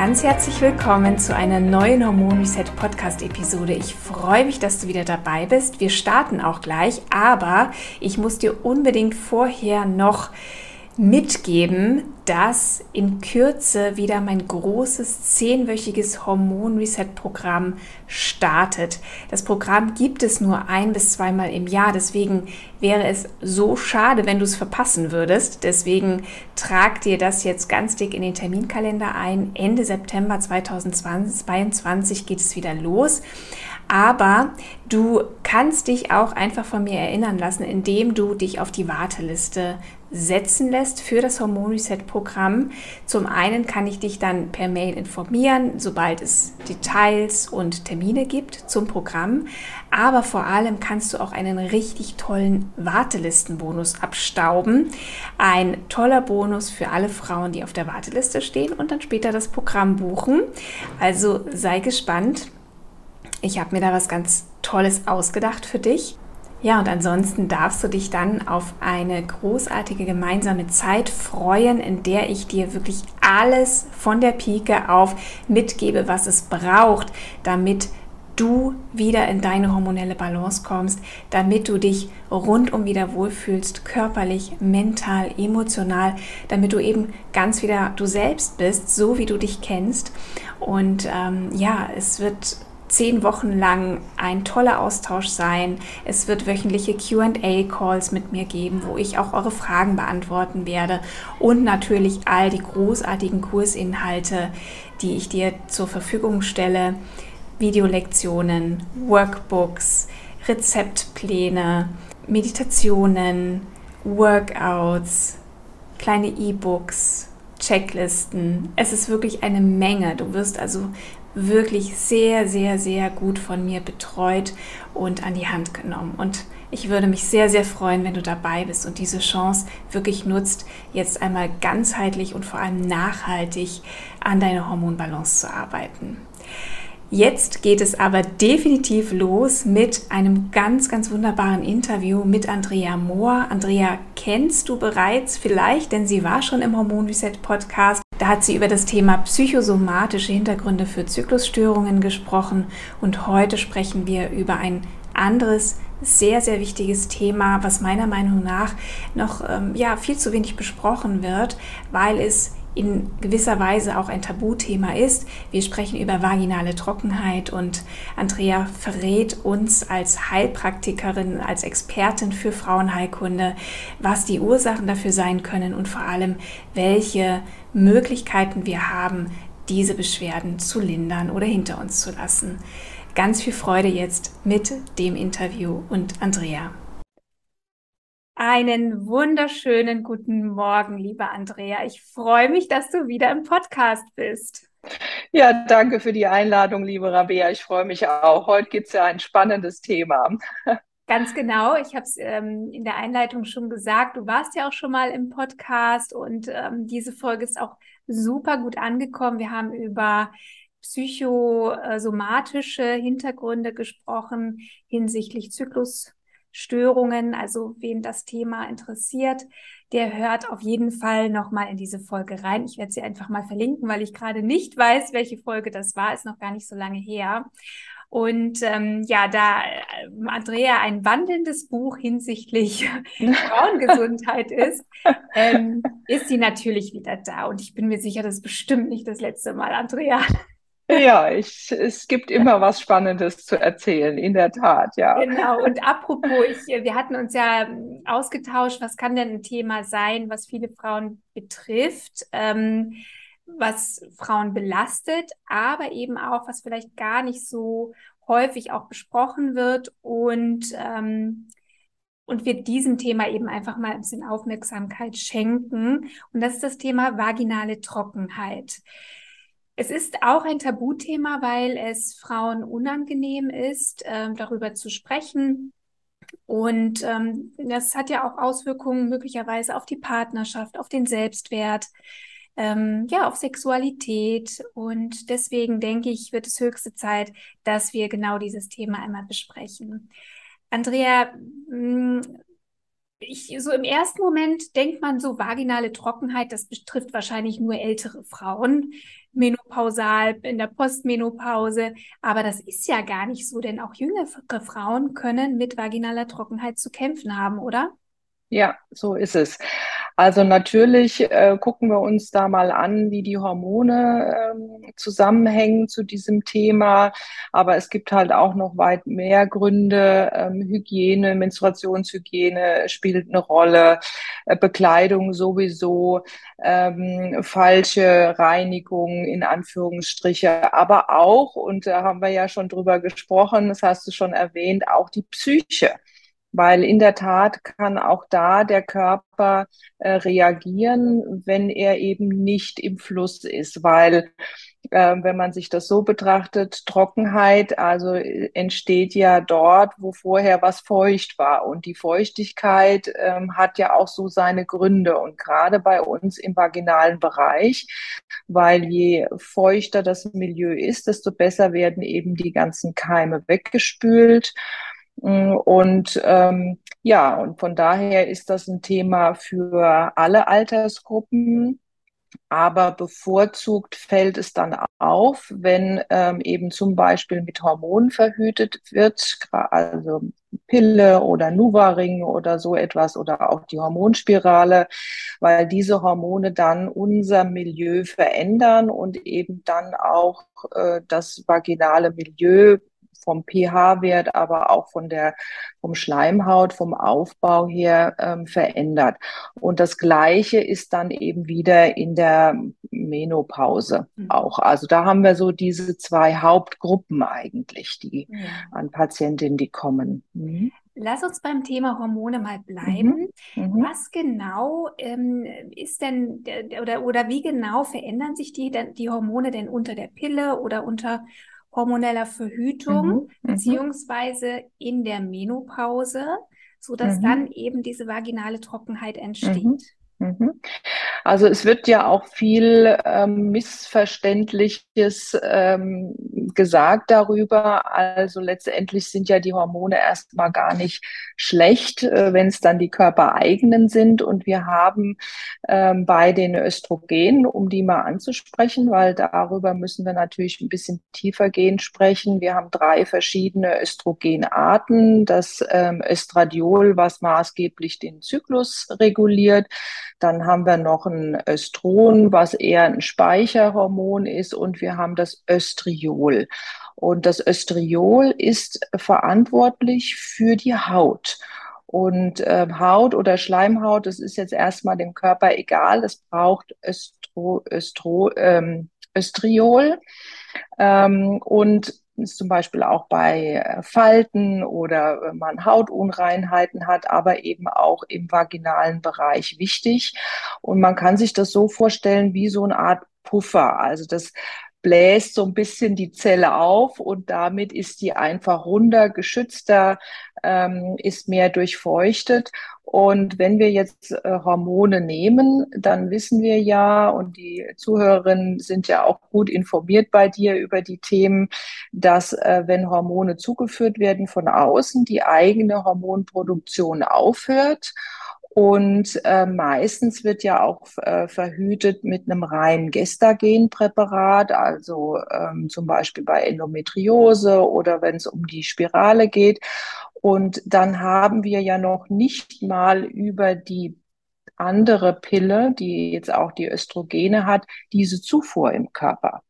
Ganz herzlich willkommen zu einer neuen Hormon Reset Podcast Episode. Ich freue mich, dass du wieder dabei bist. Wir starten auch gleich, aber ich muss dir unbedingt vorher noch mitgeben, dass in Kürze wieder mein großes zehnwöchiges Hormon-Reset-Programm startet. Das Programm gibt es nur ein bis zweimal im Jahr, deswegen wäre es so schade, wenn du es verpassen würdest. Deswegen trag dir das jetzt ganz dick in den Terminkalender ein. Ende September 2022 geht es wieder los. Aber du kannst dich auch einfach von mir erinnern lassen, indem du dich auf die Warteliste setzen lässt für das Hormon Reset Programm. Zum einen kann ich dich dann per Mail informieren, sobald es Details und Termine gibt zum Programm. Aber vor allem kannst du auch einen richtig tollen Wartelistenbonus abstauben. Ein toller Bonus für alle Frauen, die auf der Warteliste stehen und dann später das Programm buchen. Also sei gespannt. Ich habe mir da was ganz Tolles ausgedacht für dich. Ja, und ansonsten darfst du dich dann auf eine großartige gemeinsame Zeit freuen, in der ich dir wirklich alles von der Pike auf mitgebe, was es braucht, damit du wieder in deine hormonelle Balance kommst, damit du dich rundum wieder wohlfühlst, körperlich, mental, emotional, damit du eben ganz wieder du selbst bist, so wie du dich kennst. Und ähm, ja, es wird zehn Wochen lang ein toller Austausch sein. Es wird wöchentliche QA-Calls mit mir geben, wo ich auch eure Fragen beantworten werde und natürlich all die großartigen Kursinhalte, die ich dir zur Verfügung stelle. Videolektionen, Workbooks, Rezeptpläne, Meditationen, Workouts, kleine E-Books, Checklisten. Es ist wirklich eine Menge. Du wirst also wirklich sehr, sehr, sehr gut von mir betreut und an die Hand genommen. Und ich würde mich sehr, sehr freuen, wenn du dabei bist und diese Chance wirklich nutzt, jetzt einmal ganzheitlich und vor allem nachhaltig an deiner Hormonbalance zu arbeiten. Jetzt geht es aber definitiv los mit einem ganz, ganz wunderbaren Interview mit Andrea Mohr. Andrea kennst du bereits vielleicht, denn sie war schon im Hormon Reset Podcast. Da hat sie über das Thema psychosomatische Hintergründe für Zyklusstörungen gesprochen. Und heute sprechen wir über ein anderes sehr, sehr wichtiges Thema, was meiner Meinung nach noch ähm, ja, viel zu wenig besprochen wird, weil es in gewisser Weise auch ein Tabuthema ist. Wir sprechen über vaginale Trockenheit und Andrea verrät uns als Heilpraktikerin, als Expertin für Frauenheilkunde, was die Ursachen dafür sein können und vor allem, welche Möglichkeiten wir haben, diese Beschwerden zu lindern oder hinter uns zu lassen. Ganz viel Freude jetzt mit dem Interview und Andrea. Einen wunderschönen guten Morgen, liebe Andrea. Ich freue mich, dass du wieder im Podcast bist. Ja, danke für die Einladung, liebe Rabea. Ich freue mich auch. Heute gibt es ja ein spannendes Thema. Ganz genau. Ich habe es ähm, in der Einleitung schon gesagt. Du warst ja auch schon mal im Podcast und ähm, diese Folge ist auch super gut angekommen. Wir haben über psychosomatische Hintergründe gesprochen hinsichtlich Zyklus Störungen. Also wen das Thema interessiert, der hört auf jeden Fall nochmal in diese Folge rein. Ich werde sie einfach mal verlinken, weil ich gerade nicht weiß, welche Folge das war. Ist noch gar nicht so lange her. Und ähm, ja, da äh, Andrea ein wandelndes Buch hinsichtlich Frauengesundheit ist, ähm, ist sie natürlich wieder da. Und ich bin mir sicher, das ist bestimmt nicht das letzte Mal, Andrea. Ja, ich, es gibt immer was Spannendes zu erzählen, in der Tat, ja. Genau, und apropos, ich, wir hatten uns ja ausgetauscht, was kann denn ein Thema sein, was viele Frauen betrifft, ähm, was Frauen belastet, aber eben auch, was vielleicht gar nicht so häufig auch besprochen wird und ähm, und wir diesem Thema eben einfach mal ein bisschen Aufmerksamkeit schenken. Und das ist das Thema vaginale Trockenheit. Es ist auch ein Tabuthema, weil es Frauen unangenehm ist, äh, darüber zu sprechen. Und ähm, das hat ja auch Auswirkungen möglicherweise auf die Partnerschaft, auf den Selbstwert, ähm, ja, auf Sexualität. Und deswegen denke ich, wird es höchste Zeit, dass wir genau dieses Thema einmal besprechen. Andrea, ich, so im ersten Moment denkt man so vaginale Trockenheit, das betrifft wahrscheinlich nur ältere Frauen, menopausal, in der Postmenopause. Aber das ist ja gar nicht so, denn auch jüngere Frauen können mit vaginaler Trockenheit zu kämpfen haben, oder? Ja, so ist es. Also natürlich äh, gucken wir uns da mal an, wie die Hormone ähm, zusammenhängen zu diesem Thema. Aber es gibt halt auch noch weit mehr Gründe. Ähm, Hygiene, Menstruationshygiene spielt eine Rolle, äh, Bekleidung sowieso, ähm, falsche Reinigung in Anführungsstriche, aber auch, und da haben wir ja schon drüber gesprochen, das hast du schon erwähnt, auch die Psyche weil in der Tat kann auch da der Körper äh, reagieren, wenn er eben nicht im Fluss ist, weil äh, wenn man sich das so betrachtet, Trockenheit, also äh, entsteht ja dort, wo vorher was feucht war. Und die Feuchtigkeit ähm, hat ja auch so seine Gründe. Und gerade bei uns im vaginalen Bereich, weil je feuchter das Milieu ist, desto besser werden eben die ganzen Keime weggespült. Und ähm, ja, und von daher ist das ein Thema für alle Altersgruppen. Aber bevorzugt fällt es dann auf, wenn ähm, eben zum Beispiel mit Hormonen verhütet wird, also Pille oder Nuvaring oder so etwas oder auch die Hormonspirale, weil diese Hormone dann unser Milieu verändern und eben dann auch äh, das vaginale Milieu vom pH-Wert, aber auch von der, vom Schleimhaut, vom Aufbau her ähm, verändert. Und das Gleiche ist dann eben wieder in der Menopause mhm. auch. Also da haben wir so diese zwei Hauptgruppen eigentlich, die ja. an Patientinnen, die kommen. Mhm. Lass uns beim Thema Hormone mal bleiben. Mhm. Mhm. Was genau ähm, ist denn oder, oder wie genau verändern sich die, die Hormone denn unter der Pille oder unter hormoneller Verhütung mhm, mhm, beziehungsweise in der Menopause, so dass mhm. dann eben diese vaginale Trockenheit entsteht. Mhm. Also es wird ja auch viel ähm, Missverständliches ähm, gesagt darüber. Also letztendlich sind ja die Hormone erstmal gar nicht schlecht, äh, wenn es dann die körpereigenen sind. Und wir haben ähm, bei den Östrogenen, um die mal anzusprechen, weil darüber müssen wir natürlich ein bisschen tiefer gehen sprechen. Wir haben drei verschiedene Östrogenarten. Das ähm, Östradiol, was maßgeblich den Zyklus reguliert. Dann haben wir noch ein Östron, was eher ein Speicherhormon ist. Und wir haben das Östriol. Und das Östriol ist verantwortlich für die Haut. Und äh, Haut oder Schleimhaut, das ist jetzt erstmal dem Körper egal. Es braucht Östro, Östro, ähm, Östriol. Ähm, und ist zum Beispiel auch bei äh, Falten oder wenn man Hautunreinheiten hat, aber eben auch im vaginalen Bereich wichtig. Und man kann sich das so vorstellen wie so eine Art Puffer. Also das bläst so ein bisschen die Zelle auf und damit ist die einfach runder, geschützter, ähm, ist mehr durchfeuchtet. Und wenn wir jetzt äh, Hormone nehmen, dann wissen wir ja, und die Zuhörerinnen sind ja auch gut informiert bei dir über die Themen, dass äh, wenn Hormone zugeführt werden von außen, die eigene Hormonproduktion aufhört. Und äh, meistens wird ja auch äh, verhütet mit einem reinen Gestagenpräparat, also ähm, zum Beispiel bei Endometriose oder wenn es um die Spirale geht. Und dann haben wir ja noch nicht mal über die andere Pille, die jetzt auch die Östrogene hat, diese Zufuhr im Körper.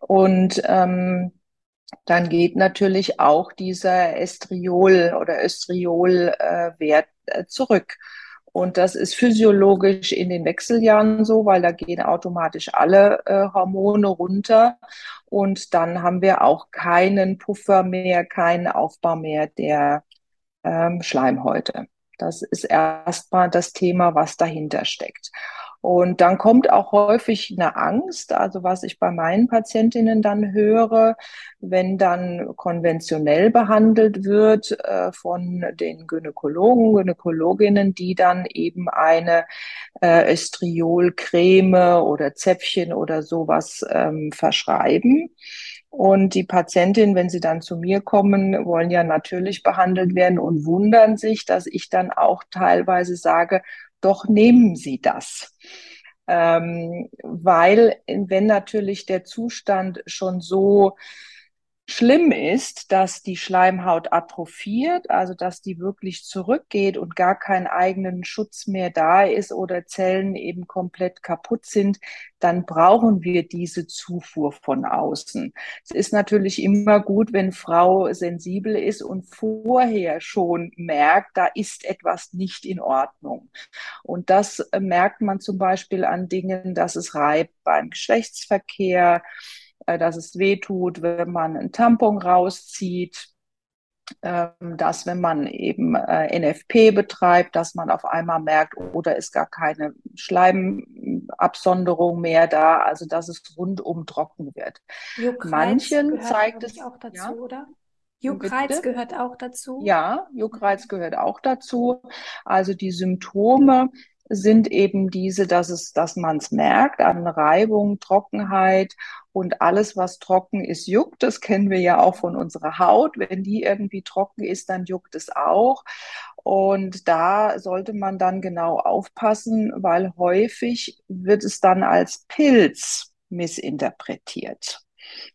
Und ähm, dann geht natürlich auch dieser Estriol oder Östriol-Wert äh, äh, zurück. Und das ist physiologisch in den Wechseljahren so, weil da gehen automatisch alle äh, Hormone runter. Und dann haben wir auch keinen Puffer mehr, keinen Aufbau mehr der ähm, Schleimhäute. Das ist erstmal das Thema, was dahinter steckt. Und dann kommt auch häufig eine Angst, also was ich bei meinen Patientinnen dann höre, wenn dann konventionell behandelt wird äh, von den Gynäkologen, Gynäkologinnen, die dann eben eine äh, Estriolcreme oder Zäpfchen oder sowas ähm, verschreiben. Und die Patientin, wenn sie dann zu mir kommen, wollen ja natürlich behandelt werden und wundern sich, dass ich dann auch teilweise sage, doch nehmen Sie das. Ähm, weil wenn natürlich der Zustand schon so schlimm ist, dass die Schleimhaut atrophiert, also dass die wirklich zurückgeht und gar keinen eigenen Schutz mehr da ist oder Zellen eben komplett kaputt sind, dann brauchen wir diese Zufuhr von außen. Es ist natürlich immer gut, wenn Frau sensibel ist und vorher schon merkt, da ist etwas nicht in Ordnung. Und das merkt man zum Beispiel an Dingen, dass es reibt beim Geschlechtsverkehr, äh, dass es weh tut, wenn man einen Tampon rauszieht, ähm, dass wenn man eben äh, NFP betreibt, dass man auf einmal merkt, oder oh, ist gar keine Schleimabsonderung mehr da, also dass es rundum trocken wird. Juckreiz Manchen zeigt es auch dazu, ja? oder? Juckreiz Bitte? gehört auch dazu? Ja, Juckreiz gehört auch dazu. Also die Symptome sind eben diese, dass es, dass man es merkt an Reibung, Trockenheit und alles, was trocken ist, juckt. Das kennen wir ja auch von unserer Haut. Wenn die irgendwie trocken ist, dann juckt es auch. Und da sollte man dann genau aufpassen, weil häufig wird es dann als Pilz missinterpretiert.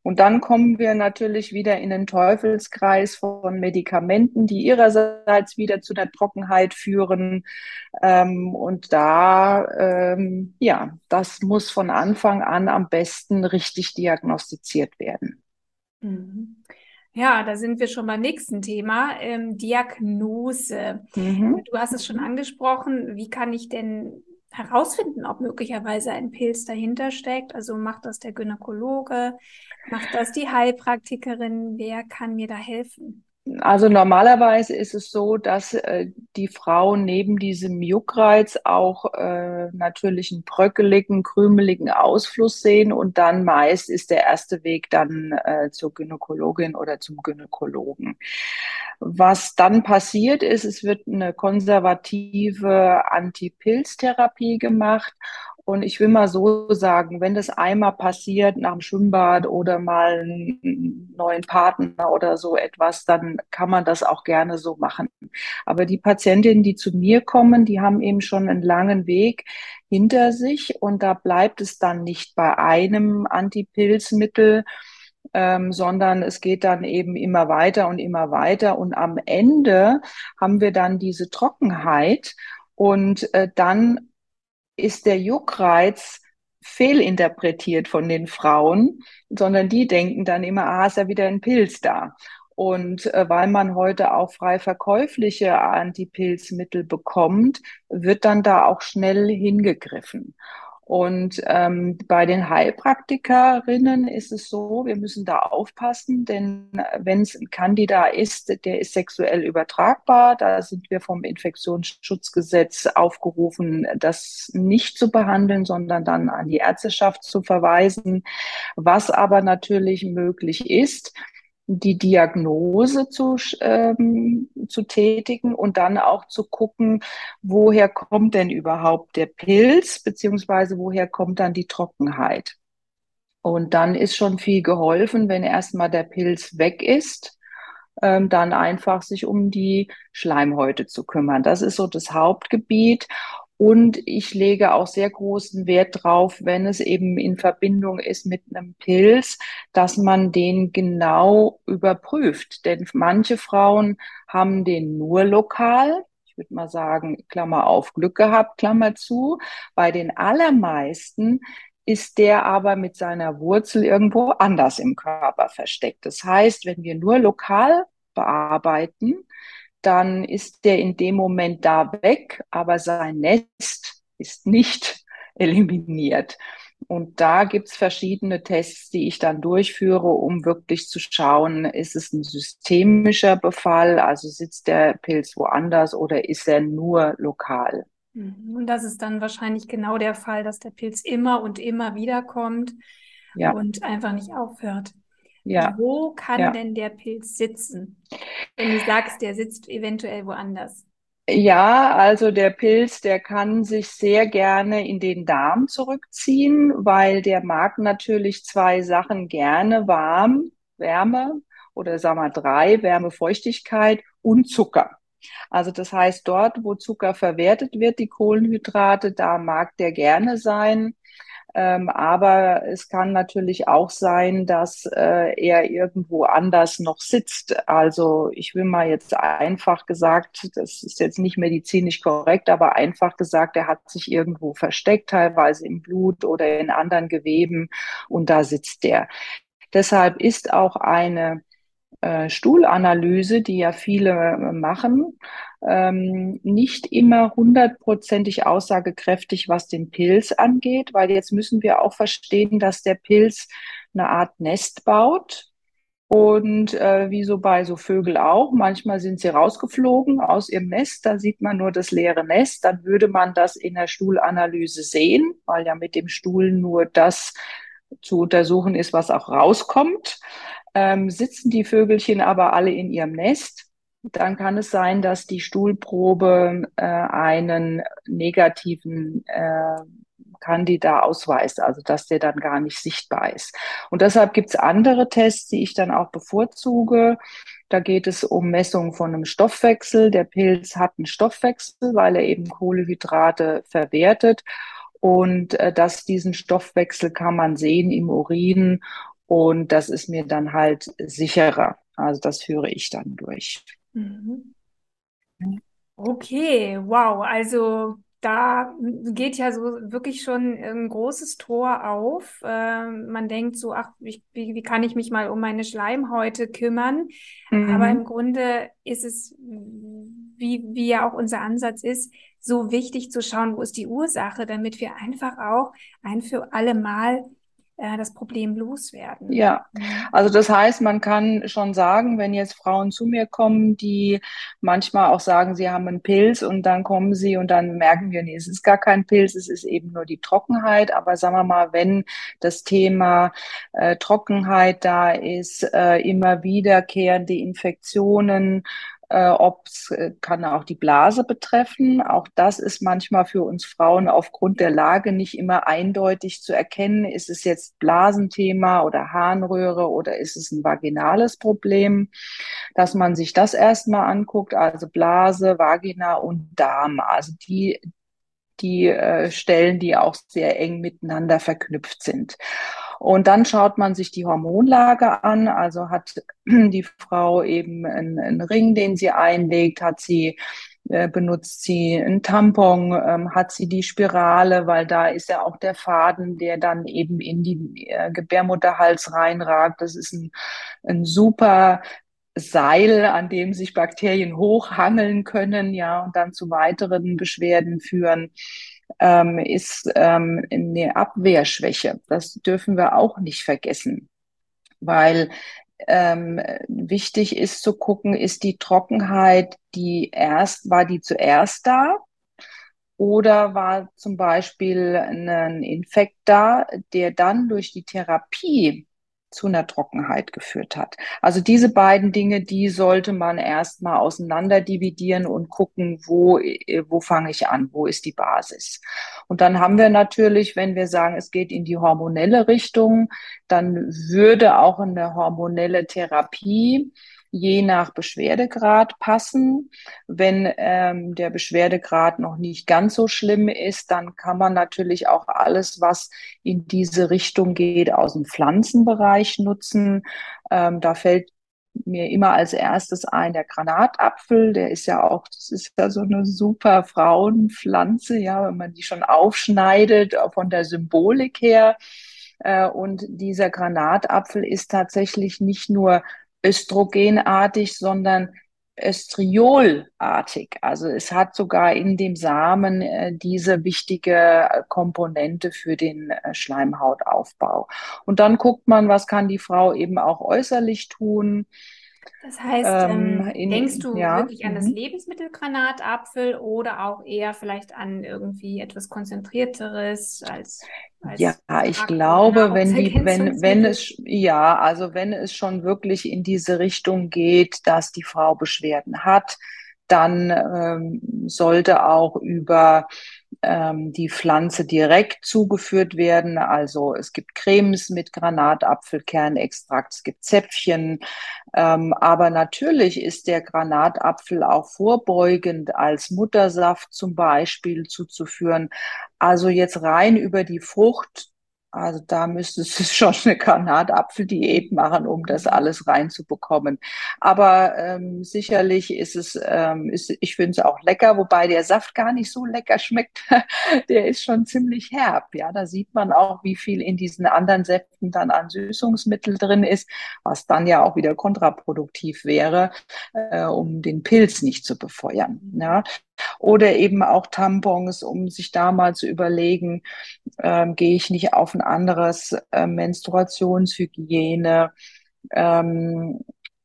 Und dann kommen wir natürlich wieder in den Teufelskreis von Medikamenten, die ihrerseits wieder zu der Trockenheit führen. Ähm, und da, ähm, ja, das muss von Anfang an am besten richtig diagnostiziert werden. Mhm. Ja, da sind wir schon beim nächsten Thema, ähm, Diagnose. Mhm. Du hast es schon angesprochen. Wie kann ich denn herausfinden, ob möglicherweise ein Pilz dahinter steckt. Also macht das der Gynäkologe, macht das die Heilpraktikerin, wer kann mir da helfen? Also normalerweise ist es so, dass äh, die Frauen neben diesem Juckreiz auch äh, natürlich einen bröckeligen, krümeligen Ausfluss sehen und dann meist ist der erste Weg dann äh, zur Gynäkologin oder zum Gynäkologen. Was dann passiert ist, es wird eine konservative Antipilztherapie gemacht und ich will mal so sagen, wenn das einmal passiert nach dem Schwimmbad oder mal einen neuen Partner oder so etwas, dann kann man das auch gerne so machen. Aber die Patientinnen, die zu mir kommen, die haben eben schon einen langen Weg hinter sich und da bleibt es dann nicht bei einem Antipilzmittel, ähm, sondern es geht dann eben immer weiter und immer weiter. Und am Ende haben wir dann diese Trockenheit und äh, dann ist der Juckreiz fehlinterpretiert von den Frauen, sondern die denken dann immer, ah, ist ja wieder ein Pilz da. Und äh, weil man heute auch frei verkäufliche Antipilzmittel bekommt, wird dann da auch schnell hingegriffen. Und ähm, bei den Heilpraktikerinnen ist es so, wir müssen da aufpassen, denn wenn es ein Candida ist, der ist sexuell übertragbar. Da sind wir vom Infektionsschutzgesetz aufgerufen, das nicht zu behandeln, sondern dann an die Ärzteschaft zu verweisen. Was aber natürlich möglich ist, die Diagnose zu, ähm, zu tätigen und dann auch zu gucken, woher kommt denn überhaupt der Pilz, beziehungsweise woher kommt dann die Trockenheit. Und dann ist schon viel geholfen, wenn erstmal der Pilz weg ist, ähm, dann einfach sich um die Schleimhäute zu kümmern. Das ist so das Hauptgebiet. Und ich lege auch sehr großen Wert drauf, wenn es eben in Verbindung ist mit einem Pilz, dass man den genau überprüft. Denn manche Frauen haben den nur lokal. Ich würde mal sagen, Klammer auf, Glück gehabt, Klammer zu. Bei den allermeisten ist der aber mit seiner Wurzel irgendwo anders im Körper versteckt. Das heißt, wenn wir nur lokal bearbeiten, dann ist der in dem Moment da weg, aber sein Nest ist nicht eliminiert. Und da gibt's verschiedene Tests, die ich dann durchführe, um wirklich zu schauen, ist es ein systemischer Befall, also sitzt der Pilz woanders oder ist er nur lokal? Mhm. Und das ist dann wahrscheinlich genau der Fall, dass der Pilz immer und immer wieder kommt ja. und einfach nicht aufhört. Ja. Wo kann ja. denn der Pilz sitzen? Wenn du sagst, der sitzt eventuell woanders. Ja, also der Pilz, der kann sich sehr gerne in den Darm zurückziehen, weil der mag natürlich zwei Sachen gerne, warm, Wärme oder sagen wir drei, Wärme, Feuchtigkeit und Zucker. Also das heißt, dort, wo Zucker verwertet wird, die Kohlenhydrate, da mag der gerne sein. Ähm, aber es kann natürlich auch sein, dass äh, er irgendwo anders noch sitzt. Also ich will mal jetzt einfach gesagt, das ist jetzt nicht medizinisch korrekt, aber einfach gesagt, er hat sich irgendwo versteckt, teilweise im Blut oder in anderen Geweben und da sitzt der. Deshalb ist auch eine äh, Stuhlanalyse, die ja viele äh, machen, ähm, nicht immer hundertprozentig aussagekräftig, was den Pilz angeht, weil jetzt müssen wir auch verstehen, dass der Pilz eine Art Nest baut. Und äh, wie so bei so Vögel auch, manchmal sind sie rausgeflogen aus ihrem Nest, da sieht man nur das leere Nest, dann würde man das in der Stuhlanalyse sehen, weil ja mit dem Stuhl nur das zu untersuchen ist, was auch rauskommt. Ähm, sitzen die Vögelchen aber alle in ihrem Nest, dann kann es sein, dass die Stuhlprobe äh, einen negativen äh, Candida ausweist, also dass der dann gar nicht sichtbar ist. Und deshalb gibt es andere Tests, die ich dann auch bevorzuge. Da geht es um Messungen von einem Stoffwechsel. Der Pilz hat einen Stoffwechsel, weil er eben Kohlehydrate verwertet. Und äh, dass diesen Stoffwechsel kann man sehen im Urin und das ist mir dann halt sicherer. Also das führe ich dann durch. Mhm. Okay, wow. Also da geht ja so wirklich schon ein großes Tor auf. Äh, man denkt so, ach, ich, wie, wie, kann ich mich mal um meine Schleimhäute kümmern? Mhm. Aber im Grunde ist es, wie, wie ja auch unser Ansatz ist, so wichtig zu schauen, wo ist die Ursache, damit wir einfach auch ein für alle Mal äh, das Problem loswerden. Ja, mhm. also das heißt, man kann schon sagen, wenn jetzt Frauen zu mir kommen, die manchmal auch sagen, sie haben einen Pilz und dann kommen sie und dann merken wir, nee, es ist gar kein Pilz, es ist eben nur die Trockenheit. Aber sagen wir mal, wenn das Thema äh, Trockenheit da ist, äh, immer wiederkehrende Infektionen, äh, ob es äh, kann auch die Blase betreffen. Auch das ist manchmal für uns Frauen aufgrund der Lage nicht immer eindeutig zu erkennen. Ist es jetzt Blasenthema oder Harnröhre oder ist es ein vaginales Problem? Dass man sich das erstmal anguckt, also Blase, Vagina und Darm, also die die äh, Stellen, die auch sehr eng miteinander verknüpft sind. Und dann schaut man sich die Hormonlage an. Also hat die Frau eben einen, einen Ring, den sie einlegt, hat sie äh, benutzt sie einen Tampon, ähm, hat sie die Spirale, weil da ist ja auch der Faden, der dann eben in die äh, Gebärmutterhals reinragt. Das ist ein, ein super Seil, an dem sich Bakterien hochhangeln können, ja, und dann zu weiteren Beschwerden führen ähm, ist ähm, eine Abwehrschwäche. Das dürfen wir auch nicht vergessen, weil ähm, wichtig ist zu gucken, ist die Trockenheit, die erst, war die zuerst da? Oder war zum Beispiel ein Infekt da, der dann durch die Therapie zu einer Trockenheit geführt hat. Also diese beiden Dinge, die sollte man erstmal auseinander dividieren und gucken, wo, äh, wo fange ich an, wo ist die Basis. Und dann haben wir natürlich, wenn wir sagen, es geht in die hormonelle Richtung, dann würde auch eine hormonelle Therapie je nach Beschwerdegrad passen. Wenn ähm, der Beschwerdegrad noch nicht ganz so schlimm ist, dann kann man natürlich auch alles, was in diese Richtung geht, aus dem Pflanzenbereich nutzen. Ähm, da fällt mir immer als erstes ein der Granatapfel, der ist ja auch, das ist ja so eine super Frauenpflanze, ja, wenn man die schon aufschneidet, von der Symbolik her. Äh, und dieser Granatapfel ist tatsächlich nicht nur östrogenartig, sondern östriolartig. Also es hat sogar in dem Samen äh, diese wichtige Komponente für den äh, Schleimhautaufbau. Und dann guckt man, was kann die Frau eben auch äußerlich tun. Das heißt, ähm, ähm in, denkst du ja, wirklich an das mhm. Lebensmittel Granatapfel oder auch eher vielleicht an irgendwie etwas konzentrierteres als, als ja, ich glaube, wenn die, wenn, wenn es, ja, also wenn es schon wirklich in diese Richtung geht, dass die Frau Beschwerden hat, dann ähm, sollte auch über ähm, die Pflanze direkt zugeführt werden. Also es gibt Cremes mit Granatapfelkernextrakt, es gibt Zäpfchen. Ähm, aber natürlich ist der Granatapfel auch vorbeugend als Muttersaft zum Beispiel zuzuführen. Also jetzt rein über die Frucht also da müsstest du schon eine Granatapfeldiät machen, um das mhm. alles reinzubekommen. Aber ähm, sicherlich ist es, ähm, ist, ich finde es auch lecker, wobei der Saft gar nicht so lecker schmeckt. der ist schon ziemlich herb. Ja, da sieht man auch, wie viel in diesen anderen Säften dann an Süßungsmittel drin ist, was dann ja auch wieder kontraproduktiv wäre, äh, um den Pilz nicht zu befeuern. Ja. Oder eben auch Tampons, um sich da mal zu überlegen, ähm, gehe ich nicht auf ein anderes äh, Menstruationshygiene, ähm,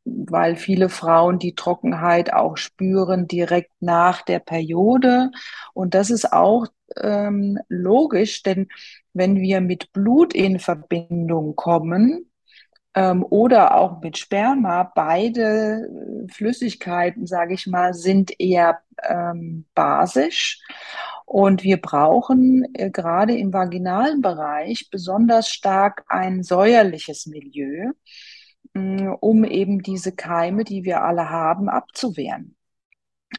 weil viele Frauen die Trockenheit auch spüren direkt nach der Periode. Und das ist auch ähm, logisch, denn wenn wir mit Blut in Verbindung kommen, ähm, oder auch mit Sperma, beide äh, Flüssigkeiten, sage ich mal, sind eher ähm, basisch. Und wir brauchen äh, gerade im vaginalen Bereich besonders stark ein säuerliches Milieu, äh, um eben diese Keime, die wir alle haben, abzuwehren.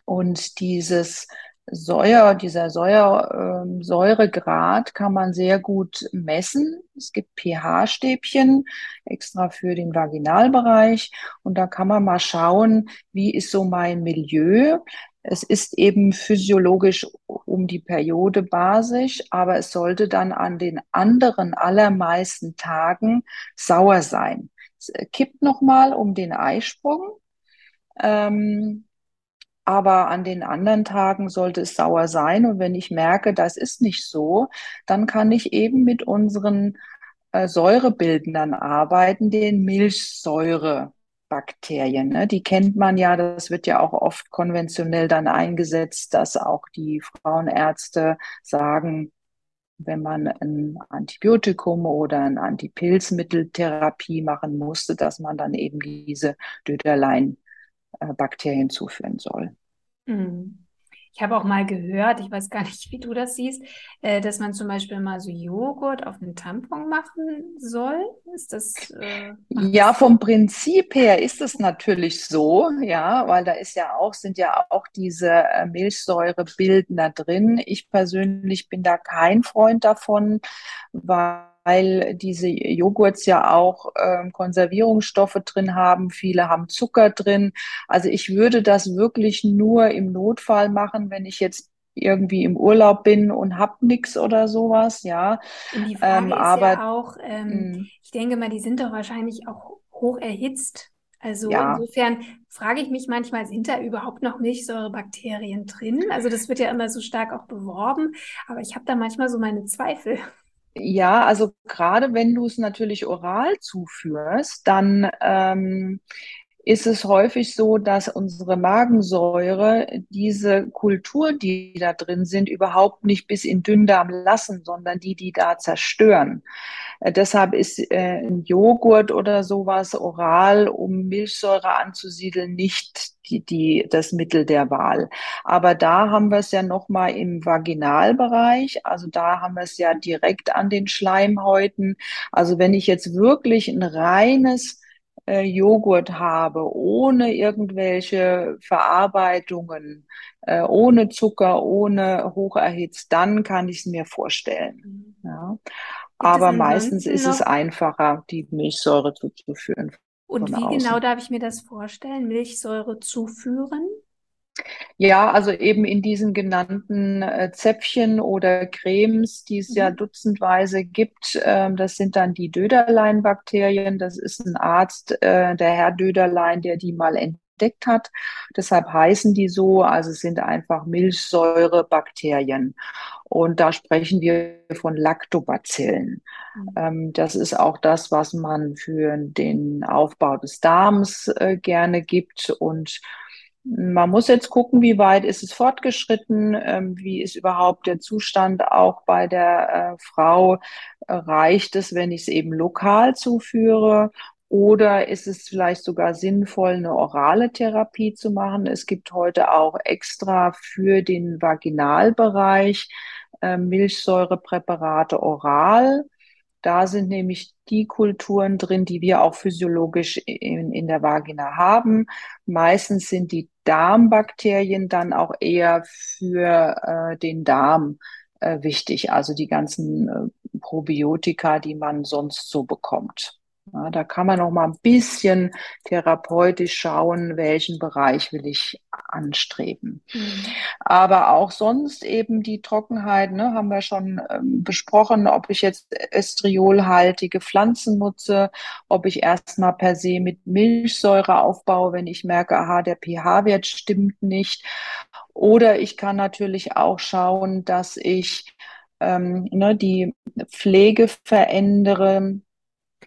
Und dieses Säure, dieser Säure, äh, Säuregrad kann man sehr gut messen. Es gibt pH-Stäbchen extra für den Vaginalbereich und da kann man mal schauen, wie ist so mein Milieu. Es ist eben physiologisch um die Periode basisch, aber es sollte dann an den anderen allermeisten Tagen sauer sein. Es kippt nochmal um den Eisprung. Ähm, aber an den anderen Tagen sollte es sauer sein. Und wenn ich merke, das ist nicht so, dann kann ich eben mit unseren äh, Säurebildern arbeiten, den Milchsäurebakterien. Ne? Die kennt man ja, das wird ja auch oft konventionell dann eingesetzt, dass auch die Frauenärzte sagen, wenn man ein Antibiotikum oder ein Antipilzmitteltherapie machen musste, dass man dann eben diese Döderlein Bakterien zuführen soll. Mhm. Ich habe auch mal gehört, ich weiß gar nicht, wie du das siehst, äh, dass man zum Beispiel mal so Joghurt auf einen Tampon machen soll. Ist das? Äh, ja, das vom Prinzip her ist es natürlich so, ja, weil da ist ja auch, sind ja auch diese äh, Milchsäurebildner drin. Ich persönlich bin da kein Freund davon, weil weil diese Joghurts ja auch äh, Konservierungsstoffe drin haben. Viele haben Zucker drin. Also ich würde das wirklich nur im Notfall machen, wenn ich jetzt irgendwie im Urlaub bin und hab nix oder sowas, ja. Und die Frage ähm, ist aber, ja auch, ähm, hm. ich denke mal, die sind doch wahrscheinlich auch hoch erhitzt. Also ja. insofern frage ich mich manchmal, sind da überhaupt noch Milchsäurebakterien drin? Also das wird ja immer so stark auch beworben, aber ich habe da manchmal so meine Zweifel. Ja, also gerade wenn du es natürlich oral zuführst, dann ähm, ist es häufig so, dass unsere Magensäure diese Kultur, die da drin sind, überhaupt nicht bis in Dünndarm lassen, sondern die, die da zerstören. Äh, deshalb ist äh, ein Joghurt oder sowas oral, um Milchsäure anzusiedeln, nicht die, die, das Mittel der Wahl. Aber da haben wir es ja nochmal im Vaginalbereich. Also da haben wir es ja direkt an den Schleimhäuten. Also wenn ich jetzt wirklich ein reines äh, Joghurt habe, ohne irgendwelche Verarbeitungen, äh, ohne Zucker, ohne hocherhitzt, dann kann ich es mir vorstellen. Mhm. Ja. Aber meistens ist es einfacher, die Milchsäure zuzuführen. Und wie außen. genau darf ich mir das vorstellen? Milchsäure zuführen? Ja, also eben in diesen genannten äh, Zäpfchen oder Cremes, die es mhm. ja dutzendweise gibt. Ähm, das sind dann die Döderlein-Bakterien. Das ist ein Arzt, äh, der Herr Döderlein, der die mal entdeckt hat. Deshalb heißen die so, also es sind einfach Milchsäurebakterien. Und da sprechen wir von Lactobacillen. Mhm. Ähm, das ist auch das, was man für den Aufbau des Darms äh, gerne gibt und man muss jetzt gucken, wie weit ist es fortgeschritten, ähm, wie ist überhaupt der Zustand auch bei der äh, Frau. Reicht es, wenn ich es eben lokal zuführe? Oder ist es vielleicht sogar sinnvoll, eine orale Therapie zu machen? Es gibt heute auch extra für den Vaginalbereich äh, Milchsäurepräparate oral. Da sind nämlich die Kulturen drin, die wir auch physiologisch in, in der Vagina haben. Meistens sind die Darmbakterien dann auch eher für äh, den Darm äh, wichtig, also die ganzen äh, Probiotika, die man sonst so bekommt. Ja, da kann man noch mal ein bisschen therapeutisch schauen, welchen Bereich will ich anstreben. Mhm. Aber auch sonst eben die Trockenheit, ne, haben wir schon ähm, besprochen, ob ich jetzt estriolhaltige Pflanzen nutze, ob ich erstmal per se mit Milchsäure aufbaue, wenn ich merke, aha, der pH-Wert stimmt nicht. Oder ich kann natürlich auch schauen, dass ich ähm, ne, die Pflege verändere,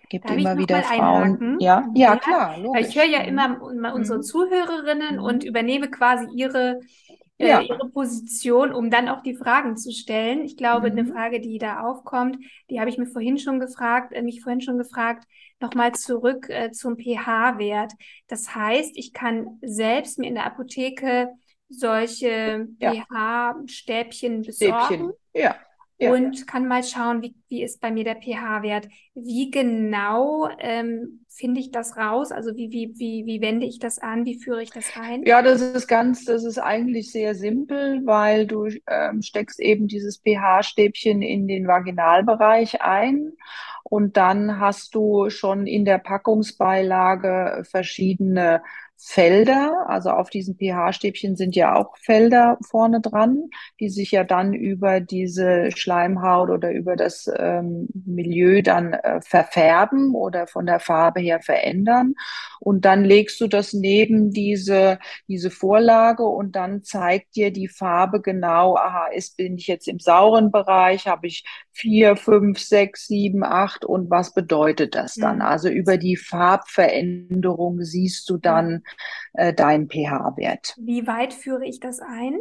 gibt Darf immer wieder Frauen. Ja, ja, ja, klar. Logisch. Ich höre ja immer unsere mhm. Zuhörerinnen mhm. und übernehme quasi ihre, äh, ja. ihre Position, um dann auch die Fragen zu stellen. Ich glaube, mhm. eine Frage, die da aufkommt, die habe ich mir vorhin schon gefragt, äh, mich vorhin schon gefragt, nochmal zurück äh, zum pH-Wert. Das heißt, ich kann selbst mir in der Apotheke solche ja. pH-Stäbchen besorgen. Stäbchen. Ja. Ja. und kann mal schauen, wie, wie ist bei mir der pH-Wert. Wie genau ähm, finde ich das raus? Also wie, wie, wie, wie wende ich das an? Wie führe ich das ein? Ja, das ist ganz, das ist eigentlich sehr simpel, weil du ähm, steckst eben dieses pH-Stäbchen in den Vaginalbereich ein und dann hast du schon in der Packungsbeilage verschiedene Felder, also auf diesen pH-Stäbchen sind ja auch Felder vorne dran, die sich ja dann über diese Schleimhaut oder über das ähm, Milieu dann äh, verfärben oder von der Farbe her verändern. Und dann legst du das neben diese, diese Vorlage und dann zeigt dir die Farbe genau, aha, ist, bin ich jetzt im sauren Bereich, habe ich vier, fünf, sechs, sieben, acht und was bedeutet das dann? Mhm. Also über die Farbveränderung siehst du dann, äh, deinen pH-Wert. Wie weit führe ich das ein?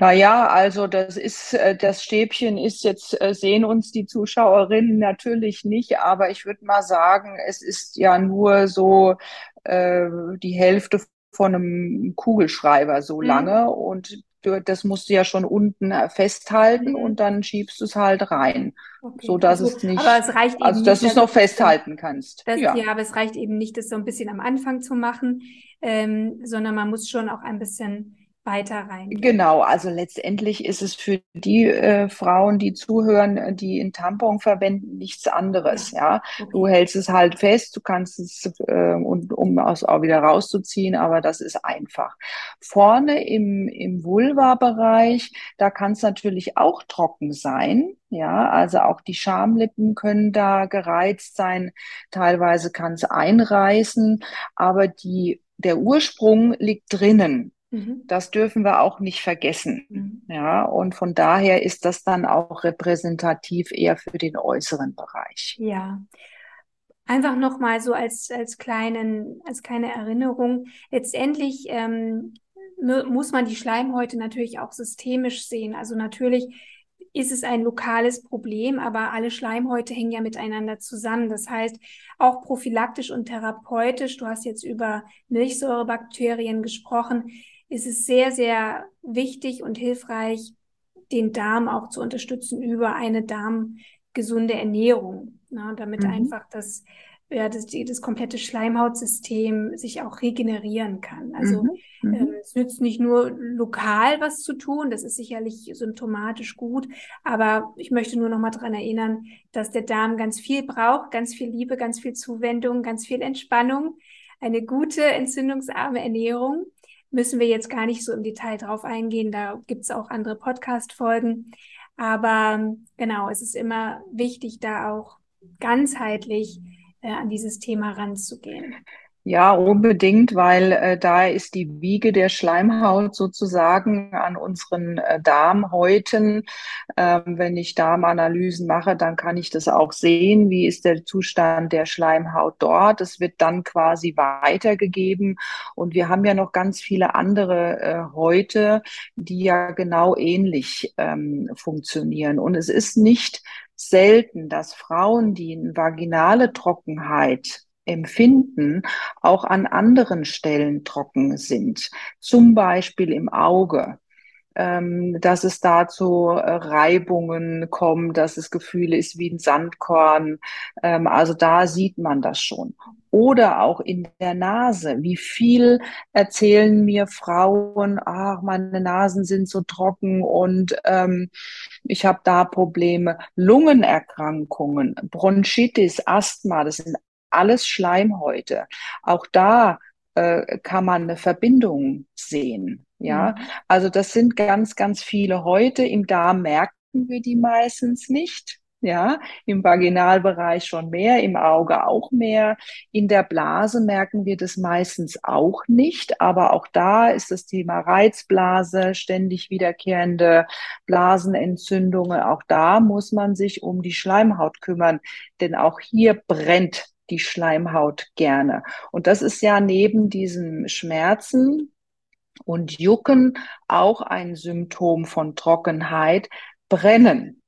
Naja, also das ist, äh, das Stäbchen ist jetzt, äh, sehen uns die Zuschauerinnen natürlich nicht, aber ich würde mal sagen, es ist ja nur so äh, die Hälfte von einem Kugelschreiber so mhm. lange und du, das musst du ja schon unten äh, festhalten mhm. und dann schiebst du es halt rein. Okay. So dass also, es nicht, aber es reicht also dass du es noch festhalten kannst. Das, ja. ja, aber es reicht eben nicht, das so ein bisschen am Anfang zu machen, ähm, sondern man muss schon auch ein bisschen weiter rein. Genau, also letztendlich ist es für die äh, Frauen, die zuhören, die in Tampon verwenden, nichts anderes. Ja, ja? Okay. du hältst es halt fest, du kannst es äh, und um es auch wieder rauszuziehen, aber das ist einfach. Vorne im im Vulva-Bereich, da kann es natürlich auch trocken sein. Ja, also auch die Schamlippen können da gereizt sein. Teilweise kann es einreißen, aber die der Ursprung liegt drinnen. Mhm. Das dürfen wir auch nicht vergessen. Mhm. Ja, und von daher ist das dann auch repräsentativ eher für den äußeren Bereich. Ja. Einfach nochmal so als, als, kleinen, als kleine Erinnerung. Letztendlich ähm, muss man die Schleimhäute natürlich auch systemisch sehen. Also natürlich ist es ein lokales Problem, aber alle Schleimhäute hängen ja miteinander zusammen. Das heißt, auch prophylaktisch und therapeutisch, du hast jetzt über Milchsäurebakterien gesprochen, ist es sehr, sehr wichtig und hilfreich, den Darm auch zu unterstützen über eine darmgesunde Ernährung, ne, damit mhm. einfach das, ja, das, das komplette Schleimhautsystem sich auch regenerieren kann. Also mhm. ähm, es nützt nicht nur lokal was zu tun, das ist sicherlich symptomatisch gut, aber ich möchte nur noch mal daran erinnern, dass der Darm ganz viel braucht, ganz viel Liebe, ganz viel Zuwendung, ganz viel Entspannung, eine gute entzündungsarme Ernährung müssen wir jetzt gar nicht so im Detail drauf eingehen. Da gibt es auch andere Podcast-Folgen. Aber genau, es ist immer wichtig, da auch ganzheitlich äh, an dieses Thema ranzugehen. Ja, unbedingt, weil äh, da ist die Wiege der Schleimhaut sozusagen an unseren äh, Darmhäuten. Ähm, wenn ich Darmanalysen mache, dann kann ich das auch sehen. Wie ist der Zustand der Schleimhaut dort? Es wird dann quasi weitergegeben. Und wir haben ja noch ganz viele andere äh, Häute, die ja genau ähnlich ähm, funktionieren. Und es ist nicht selten, dass Frauen, die eine vaginale Trockenheit Empfinden auch an anderen Stellen trocken sind, zum Beispiel im Auge ähm, dass es da zu äh, Reibungen kommt, dass es Gefühle ist wie ein Sandkorn. Ähm, also da sieht man das schon. Oder auch in der Nase. Wie viel erzählen mir Frauen, ach, meine Nasen sind so trocken und ähm, ich habe da Probleme. Lungenerkrankungen, Bronchitis, Asthma, das sind alles Schleimhäute. Auch da äh, kann man eine Verbindung sehen. Ja, mhm. also das sind ganz, ganz viele Häute. Im Darm merken wir die meistens nicht. Ja, im Vaginalbereich schon mehr, im Auge auch mehr. In der Blase merken wir das meistens auch nicht, aber auch da ist das Thema Reizblase, ständig wiederkehrende Blasenentzündungen. Auch da muss man sich um die Schleimhaut kümmern, denn auch hier brennt die Schleimhaut gerne. Und das ist ja neben diesen Schmerzen und Jucken auch ein Symptom von Trockenheit, Brennen.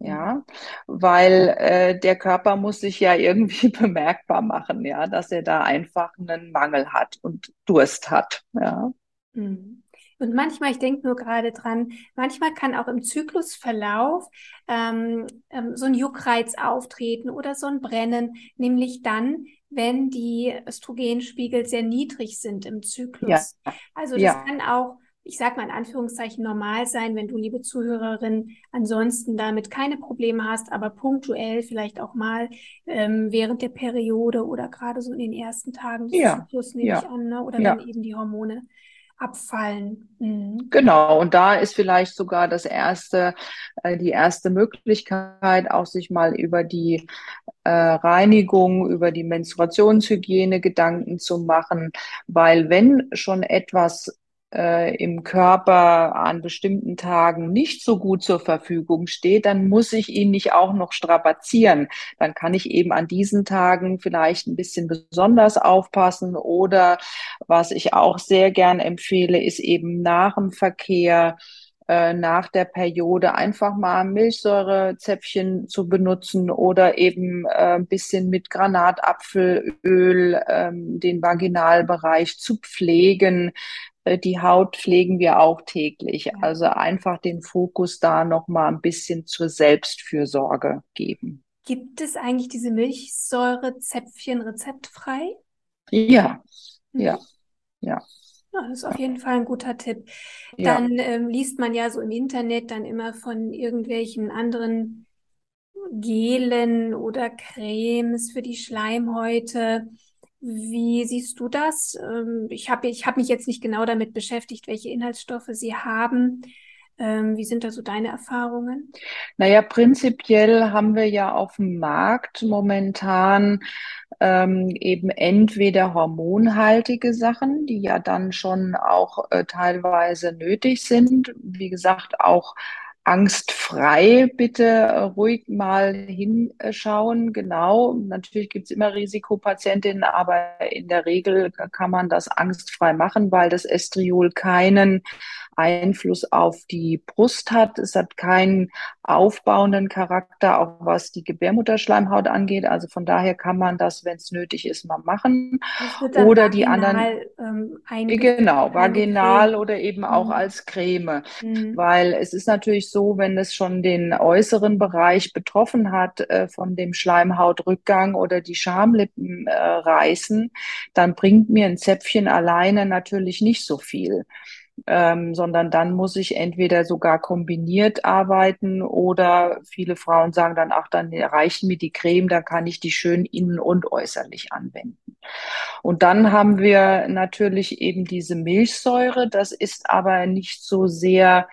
Ja, weil äh, der Körper muss sich ja irgendwie bemerkbar machen, ja, dass er da einfach einen Mangel hat und Durst hat. Ja. Mhm. Und manchmal, ich denke nur gerade dran, manchmal kann auch im Zyklusverlauf ähm, ähm, so ein Juckreiz auftreten oder so ein Brennen, nämlich dann, wenn die Östrogenspiegel sehr niedrig sind im Zyklus. Ja. Also das ja. kann auch, ich sage mal in Anführungszeichen, normal sein, wenn du, liebe Zuhörerin, ansonsten damit keine Probleme hast, aber punktuell vielleicht auch mal ähm, während der Periode oder gerade so in den ersten Tagen des ja. Zyklus, nehme ich an, ne? oder wenn eben die Hormone abfallen. Mhm. Genau, und da ist vielleicht sogar das erste, äh, die erste Möglichkeit, auch sich mal über die äh, Reinigung, über die Menstruationshygiene Gedanken zu machen, weil wenn schon etwas äh, im Körper an bestimmten Tagen nicht so gut zur Verfügung steht, dann muss ich ihn nicht auch noch strapazieren. Dann kann ich eben an diesen Tagen vielleicht ein bisschen besonders aufpassen oder was ich auch sehr gern empfehle, ist eben nach dem Verkehr äh, nach der Periode einfach mal Milchsäurezäpfchen zu benutzen oder eben äh, ein bisschen mit Granatapfelöl ähm, den Vaginalbereich zu pflegen, die Haut pflegen wir auch täglich. Also einfach den Fokus da noch mal ein bisschen zur Selbstfürsorge geben. Gibt es eigentlich diese Milchsäurezäpfchen rezeptfrei? Ja, hm. ja, ja. Ja, das ist auf jeden Fall ein guter Tipp. Dann ja. ähm, liest man ja so im Internet dann immer von irgendwelchen anderen Gelen oder Cremes für die Schleimhäute. Wie siehst du das? Ähm, ich habe ich hab mich jetzt nicht genau damit beschäftigt, welche Inhaltsstoffe sie haben. Ähm, wie sind da so deine Erfahrungen? Naja, prinzipiell haben wir ja auf dem Markt momentan ähm, eben entweder hormonhaltige Sachen, die ja dann schon auch äh, teilweise nötig sind. Wie gesagt, auch angstfrei bitte äh, ruhig mal hinschauen. Genau, natürlich gibt es immer Risikopatientinnen, aber in der Regel kann man das angstfrei machen, weil das Estriol keinen Einfluss auf die Brust hat. Es hat keinen aufbauenden Charakter, auch was die Gebärmutterschleimhaut angeht. Also von daher kann man das, wenn es nötig ist, mal machen. Oder die anderen. Ähm, genau, vaginal oder eben auch mhm. als Creme. Mhm. Weil es ist natürlich so, wenn es schon den äußeren Bereich betroffen hat äh, von dem Schleimhautrückgang oder die Schamlippen äh, reißen, dann bringt mir ein Zäpfchen alleine natürlich nicht so viel ähm, sondern dann muss ich entweder sogar kombiniert arbeiten oder viele Frauen sagen dann, ach, dann reicht mir die Creme, dann kann ich die schön innen und äußerlich anwenden. Und dann haben wir natürlich eben diese Milchsäure, das ist aber nicht so sehr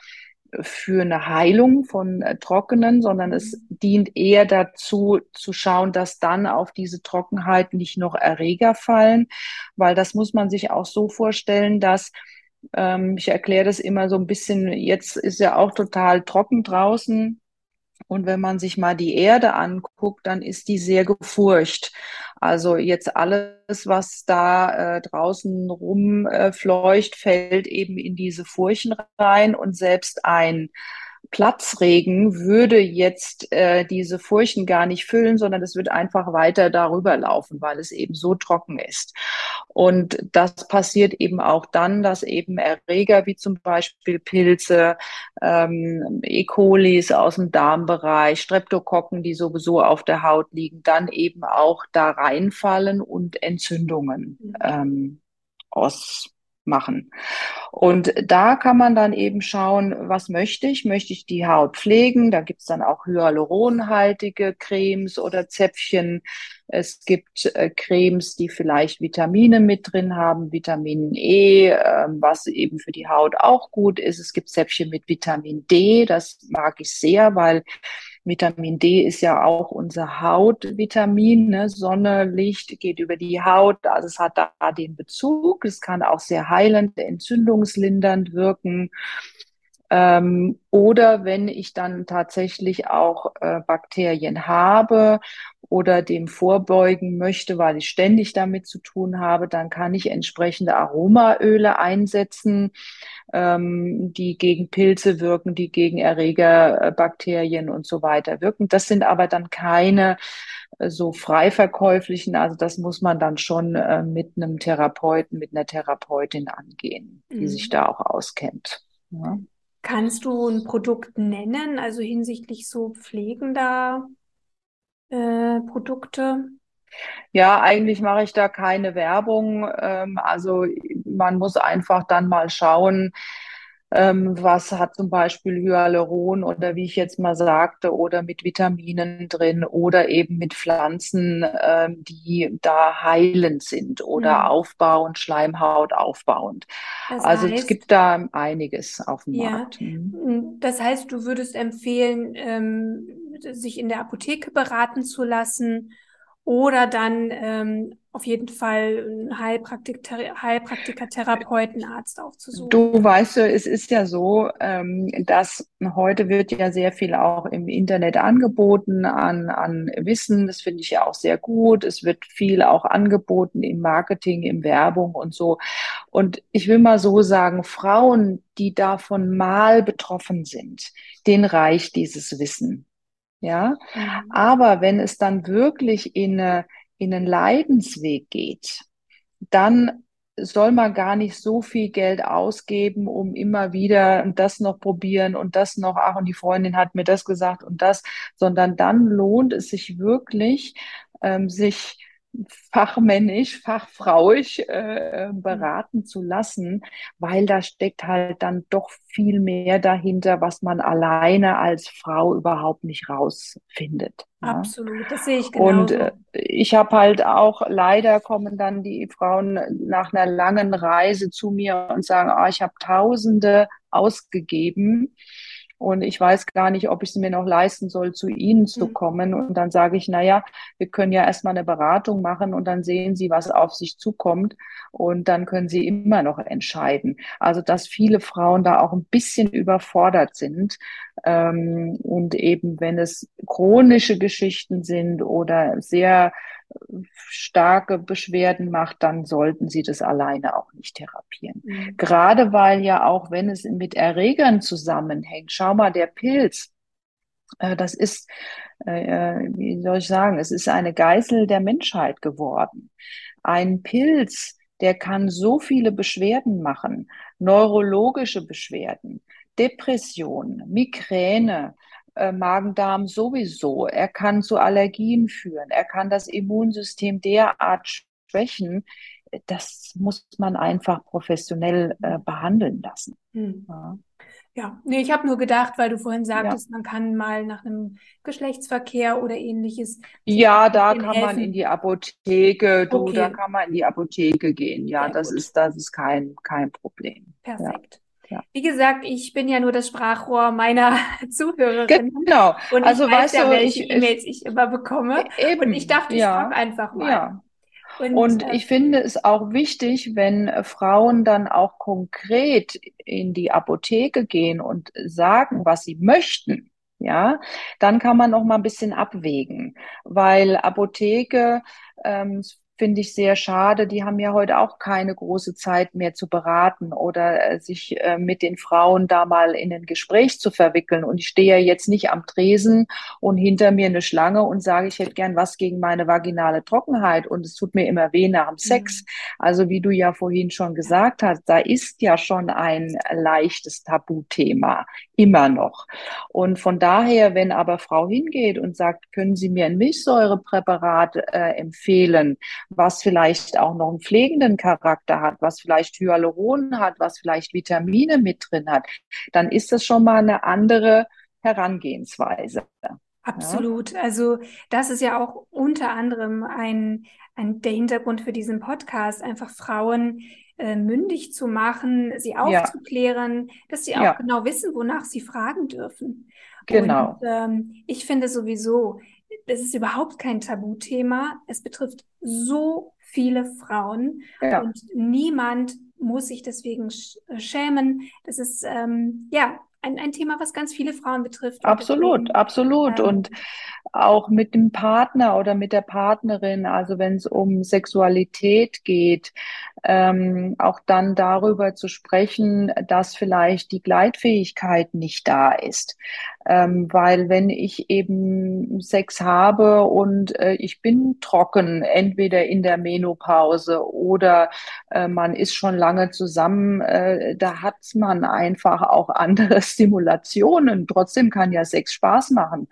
für eine Heilung von äh, Trockenen, sondern es dient eher dazu, zu schauen, dass dann auf diese Trockenheit nicht noch Erreger fallen, weil das muss man sich auch so vorstellen, dass ähm, ich erkläre das immer so ein bisschen, jetzt ist ja auch total trocken draußen. Und wenn man sich mal die Erde anguckt, dann ist die sehr gefurcht. Also jetzt alles, was da äh, draußen rumfleucht, äh, fällt eben in diese Furchen rein und selbst ein Platzregen würde jetzt äh, diese Furchen gar nicht füllen, sondern es wird einfach weiter darüber laufen, weil es eben so trocken ist. Und das passiert eben auch dann, dass eben Erreger wie zum Beispiel Pilze, ähm, E. colis aus dem Darmbereich, Streptokokken, die sowieso auf der Haut liegen, dann eben auch da reinfallen und Entzündungen mhm. ähm, aus machen. Und da kann man dann eben schauen, was möchte ich? Möchte ich die Haut pflegen? Da gibt's dann auch hyaluronhaltige Cremes oder Zäpfchen. Es gibt äh, Cremes, die vielleicht Vitamine mit drin haben, Vitamin E, äh, was eben für die Haut auch gut ist. Es gibt Zäpfchen mit Vitamin D, das mag ich sehr, weil Vitamin D ist ja auch unser Hautvitamin. Ne? Sonne, Licht geht über die Haut, also es hat da den Bezug. Es kann auch sehr heilend, entzündungslindernd wirken. Ähm, oder wenn ich dann tatsächlich auch äh, Bakterien habe oder dem vorbeugen möchte, weil ich ständig damit zu tun habe, dann kann ich entsprechende Aromaöle einsetzen, ähm, die gegen Pilze wirken, die gegen Erreger, Bakterien und so weiter wirken. Das sind aber dann keine äh, so frei verkäuflichen, also das muss man dann schon äh, mit einem Therapeuten, mit einer Therapeutin angehen, die mhm. sich da auch auskennt. Ja. Kannst du ein Produkt nennen, also hinsichtlich so pflegender äh, Produkte? Ja, eigentlich mache ich da keine Werbung. Ähm, also man muss einfach dann mal schauen, ähm, was hat zum Beispiel Hyaluron oder wie ich jetzt mal sagte, oder mit Vitaminen drin oder eben mit Pflanzen, ähm, die da heilend sind oder mhm. aufbauend, Schleimhaut aufbauend. Das also heißt, es gibt da einiges auf dem ja, Markt. Mhm. Das heißt, du würdest empfehlen, ähm, sich in der Apotheke beraten zu lassen oder dann ähm, auf jeden Fall einen Heilpraktiker, Heilpraktiker, Therapeuten, Arzt aufzusuchen. Du weißt es ist ja so, ähm, dass heute wird ja sehr viel auch im Internet angeboten an, an Wissen. Das finde ich ja auch sehr gut. Es wird viel auch angeboten im Marketing, im Werbung und so. Und ich will mal so sagen, Frauen, die davon mal betroffen sind, denen reicht dieses Wissen. Ja, mhm. aber wenn es dann wirklich in, eine, in einen Leidensweg geht, dann soll man gar nicht so viel Geld ausgeben, um immer wieder das noch probieren und das noch, ach, und die Freundin hat mir das gesagt und das, sondern dann lohnt es sich wirklich, ähm, sich fachmännisch, fachfrauisch äh, mhm. beraten zu lassen, weil da steckt halt dann doch viel mehr dahinter, was man alleine als Frau überhaupt nicht rausfindet. Absolut, das sehe ich genauso. Und äh, ich habe halt auch, leider kommen dann die Frauen nach einer langen Reise zu mir und sagen, ah, ich habe Tausende ausgegeben und ich weiß gar nicht, ob ich es mir noch leisten soll, zu Ihnen zu mhm. kommen. Und dann sage ich, na ja, wir können ja erstmal eine Beratung machen und dann sehen Sie, was auf sich zukommt. Und dann können Sie immer noch entscheiden. Also, dass viele Frauen da auch ein bisschen überfordert sind. Ähm, und eben, wenn es chronische Geschichten sind oder sehr starke Beschwerden macht, dann sollten sie das alleine auch nicht therapieren. Mhm. Gerade weil ja auch, wenn es mit Erregern zusammenhängt, schau mal, der Pilz, äh, das ist, äh, äh, wie soll ich sagen, es ist eine Geißel der Menschheit geworden. Ein Pilz, der kann so viele Beschwerden machen, neurologische Beschwerden, Depression, Migräne, äh, Magen-Darm sowieso. Er kann zu Allergien führen. Er kann das Immunsystem derart schwächen. Das muss man einfach professionell äh, behandeln lassen. Hm. Ja. Ja, nee, ich habe nur gedacht, weil du vorhin sagtest, ja. man kann mal nach einem Geschlechtsverkehr oder ähnliches. Ja, da kann helfen. man in die Apotheke, du, okay. da kann man in die Apotheke gehen. Ja, Sehr das gut. ist, das ist kein, kein Problem. Perfekt. Ja. Wie gesagt, ich bin ja nur das Sprachrohr meiner Zuhörerinnen. Genau. Und also ich weiß ja, welche E-Mails ich, ich, immer bekomme. Eben. Und ich dachte, ich ja. frage einfach mal. Ja. Und, und äh, ich finde es auch wichtig, wenn Frauen dann auch konkret in die Apotheke gehen und sagen, was sie möchten. Ja, dann kann man noch mal ein bisschen abwägen, weil Apotheke ähm, finde ich sehr schade. Die haben ja heute auch keine große Zeit mehr zu beraten oder äh, sich äh, mit den Frauen da mal in ein Gespräch zu verwickeln. Und ich stehe ja jetzt nicht am Tresen und hinter mir eine Schlange und sage, ich hätte gern was gegen meine vaginale Trockenheit und es tut mir immer weh nach dem Sex. Mhm. Also wie du ja vorhin schon gesagt hast, da ist ja schon ein leichtes Tabuthema immer noch. Und von daher, wenn aber Frau hingeht und sagt, können Sie mir ein Milchsäurepräparat äh, empfehlen, was vielleicht auch noch einen pflegenden Charakter hat, was vielleicht Hyaluron hat, was vielleicht Vitamine mit drin hat, dann ist das schon mal eine andere Herangehensweise. Absolut. Ja? Also das ist ja auch unter anderem ein, ein der Hintergrund für diesen Podcast, einfach Frauen äh, mündig zu machen, sie aufzuklären, ja. dass sie auch ja. genau wissen, wonach sie fragen dürfen. Genau. Und ähm, ich finde sowieso, das ist überhaupt kein Tabuthema. Es betrifft so viele Frauen ja. und niemand muss sich deswegen äh, schämen. Das ist ähm, ja ein, ein Thema, was ganz viele Frauen betrifft. Absolut, deswegen, absolut. Ähm, und auch mit dem Partner oder mit der Partnerin, also wenn es um Sexualität geht, ähm, auch dann darüber zu sprechen, dass vielleicht die Gleitfähigkeit nicht da ist. Ähm, weil wenn ich eben Sex habe und äh, ich bin trocken, entweder in der Menopause oder äh, man ist schon lange zusammen, äh, da hat man einfach auch andere Stimulationen. Trotzdem kann ja Sex Spaß machen.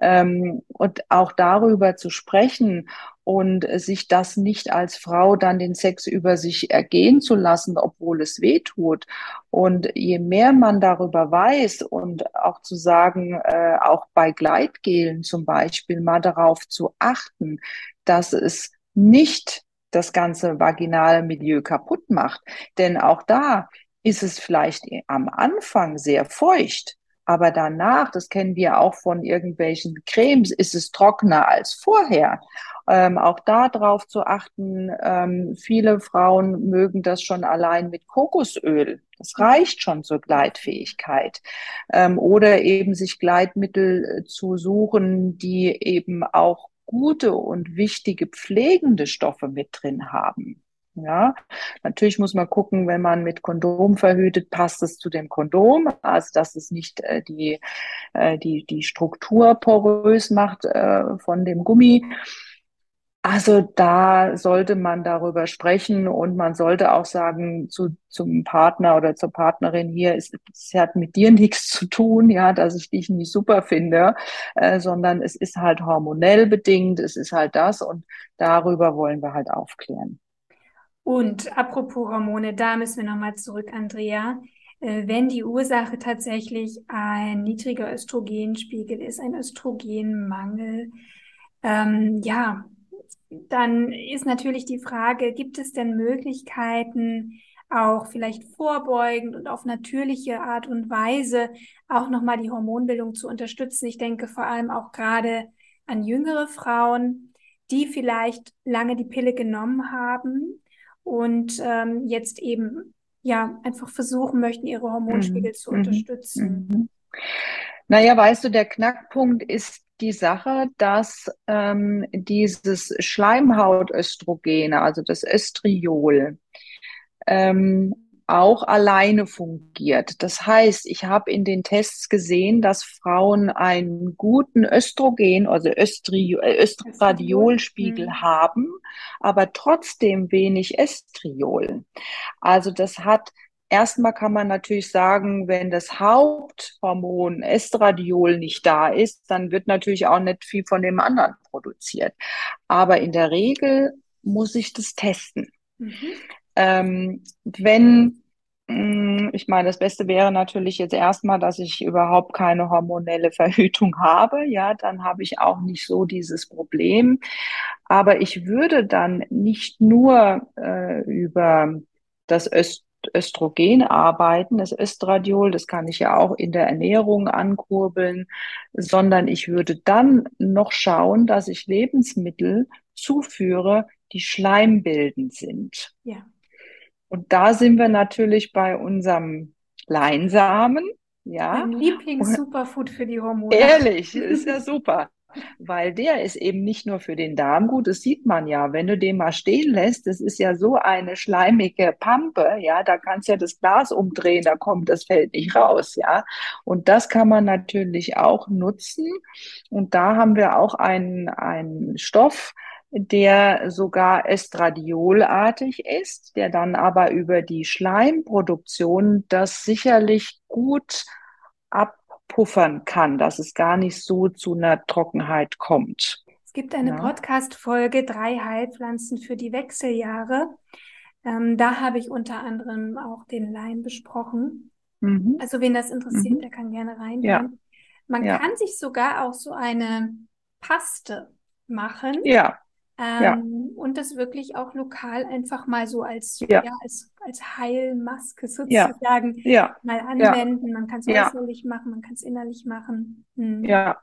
Ähm, und auch darüber zu sprechen und sich das nicht als Frau dann den Sex über sich ergehen zu lassen, obwohl es weh tut. Und je mehr man darüber weiß und auch zu sagen, äh, auch bei Gleitgelen zum Beispiel mal darauf zu achten, dass es nicht das ganze vaginale Milieu kaputt macht. Denn auch da ist es vielleicht am Anfang sehr feucht. Aber danach, das kennen wir auch von irgendwelchen Cremes, ist es trockener als vorher. Ähm, auch da drauf zu achten, ähm, viele Frauen mögen das schon allein mit Kokosöl. Das reicht schon zur Gleitfähigkeit. Ähm, oder eben sich Gleitmittel äh, zu suchen, die eben auch gute und wichtige pflegende Stoffe mit drin haben. Ja, natürlich muss man gucken, wenn man mit Kondom verhütet, passt es zu dem Kondom, also dass es nicht äh, die, äh, die, die Struktur porös macht äh, von dem Gummi. Also da sollte man darüber sprechen und man sollte auch sagen zu, zum Partner oder zur Partnerin hier, es, es hat mit dir nichts zu tun, ja, dass ich dich nicht super finde, äh, sondern es ist halt hormonell bedingt, es ist halt das und darüber wollen wir halt aufklären. Und apropos Hormone, da müssen wir nochmal zurück, Andrea. Äh, wenn die Ursache tatsächlich ein niedriger Östrogenspiegel ist, ein Östrogenmangel, ähm, ja, dann ist natürlich die Frage, gibt es denn Möglichkeiten, auch vielleicht vorbeugend und auf natürliche Art und Weise auch nochmal die Hormonbildung zu unterstützen? Ich denke vor allem auch gerade an jüngere Frauen, die vielleicht lange die Pille genommen haben und ähm, jetzt eben ja einfach versuchen möchten, ihre Hormonspiegel mhm. zu mhm. unterstützen. Mhm. Naja, weißt du, der Knackpunkt ist die Sache, dass ähm, dieses Schleimhautöstrogen, also das Östriol, ähm, auch alleine fungiert. Das heißt, ich habe in den Tests gesehen, dass Frauen einen guten Östrogen, also Östri äh, Östradiolspiegel mhm. haben, aber trotzdem wenig Estriol. Also das hat Erstmal kann man natürlich sagen, wenn das Haupthormon Estradiol nicht da ist, dann wird natürlich auch nicht viel von dem anderen produziert. Aber in der Regel muss ich das testen. Mhm. Ähm, wenn, mm, ich meine, das Beste wäre natürlich jetzt erstmal, dass ich überhaupt keine hormonelle Verhütung habe. Ja, dann habe ich auch nicht so dieses Problem. Aber ich würde dann nicht nur äh, über das Öst Östrogen arbeiten, das Östradiol, das kann ich ja auch in der Ernährung ankurbeln, sondern ich würde dann noch schauen, dass ich Lebensmittel zuführe, die schleimbildend sind. Ja. Und da sind wir natürlich bei unserem Leinsamen. Ja. Mein Lieblings-Superfood für die Hormone. Ehrlich, ist ja super weil der ist eben nicht nur für den Darm gut, das sieht man ja, wenn du den mal stehen lässt, das ist ja so eine schleimige Pampe, ja, da kannst du ja das Glas umdrehen, da kommt das Feld nicht raus, ja. Und das kann man natürlich auch nutzen. Und da haben wir auch einen, einen Stoff, der sogar estradiolartig ist, der dann aber über die Schleimproduktion das sicherlich gut ab puffern kann, dass es gar nicht so zu einer Trockenheit kommt. Es gibt eine ja. Podcast-Folge, drei Heilpflanzen für die Wechseljahre. Ähm, da habe ich unter anderem auch den Leim besprochen. Mhm. Also wen das interessiert, mhm. der kann gerne rein. Ja. Man ja. kann sich sogar auch so eine Paste machen. Ja. Ähm, ja. Und das wirklich auch lokal einfach mal so als, ja. ja als, als Heilmaske sozusagen ja. mal anwenden. Man kann es äußerlich machen, man kann es innerlich machen. Hm. Ja,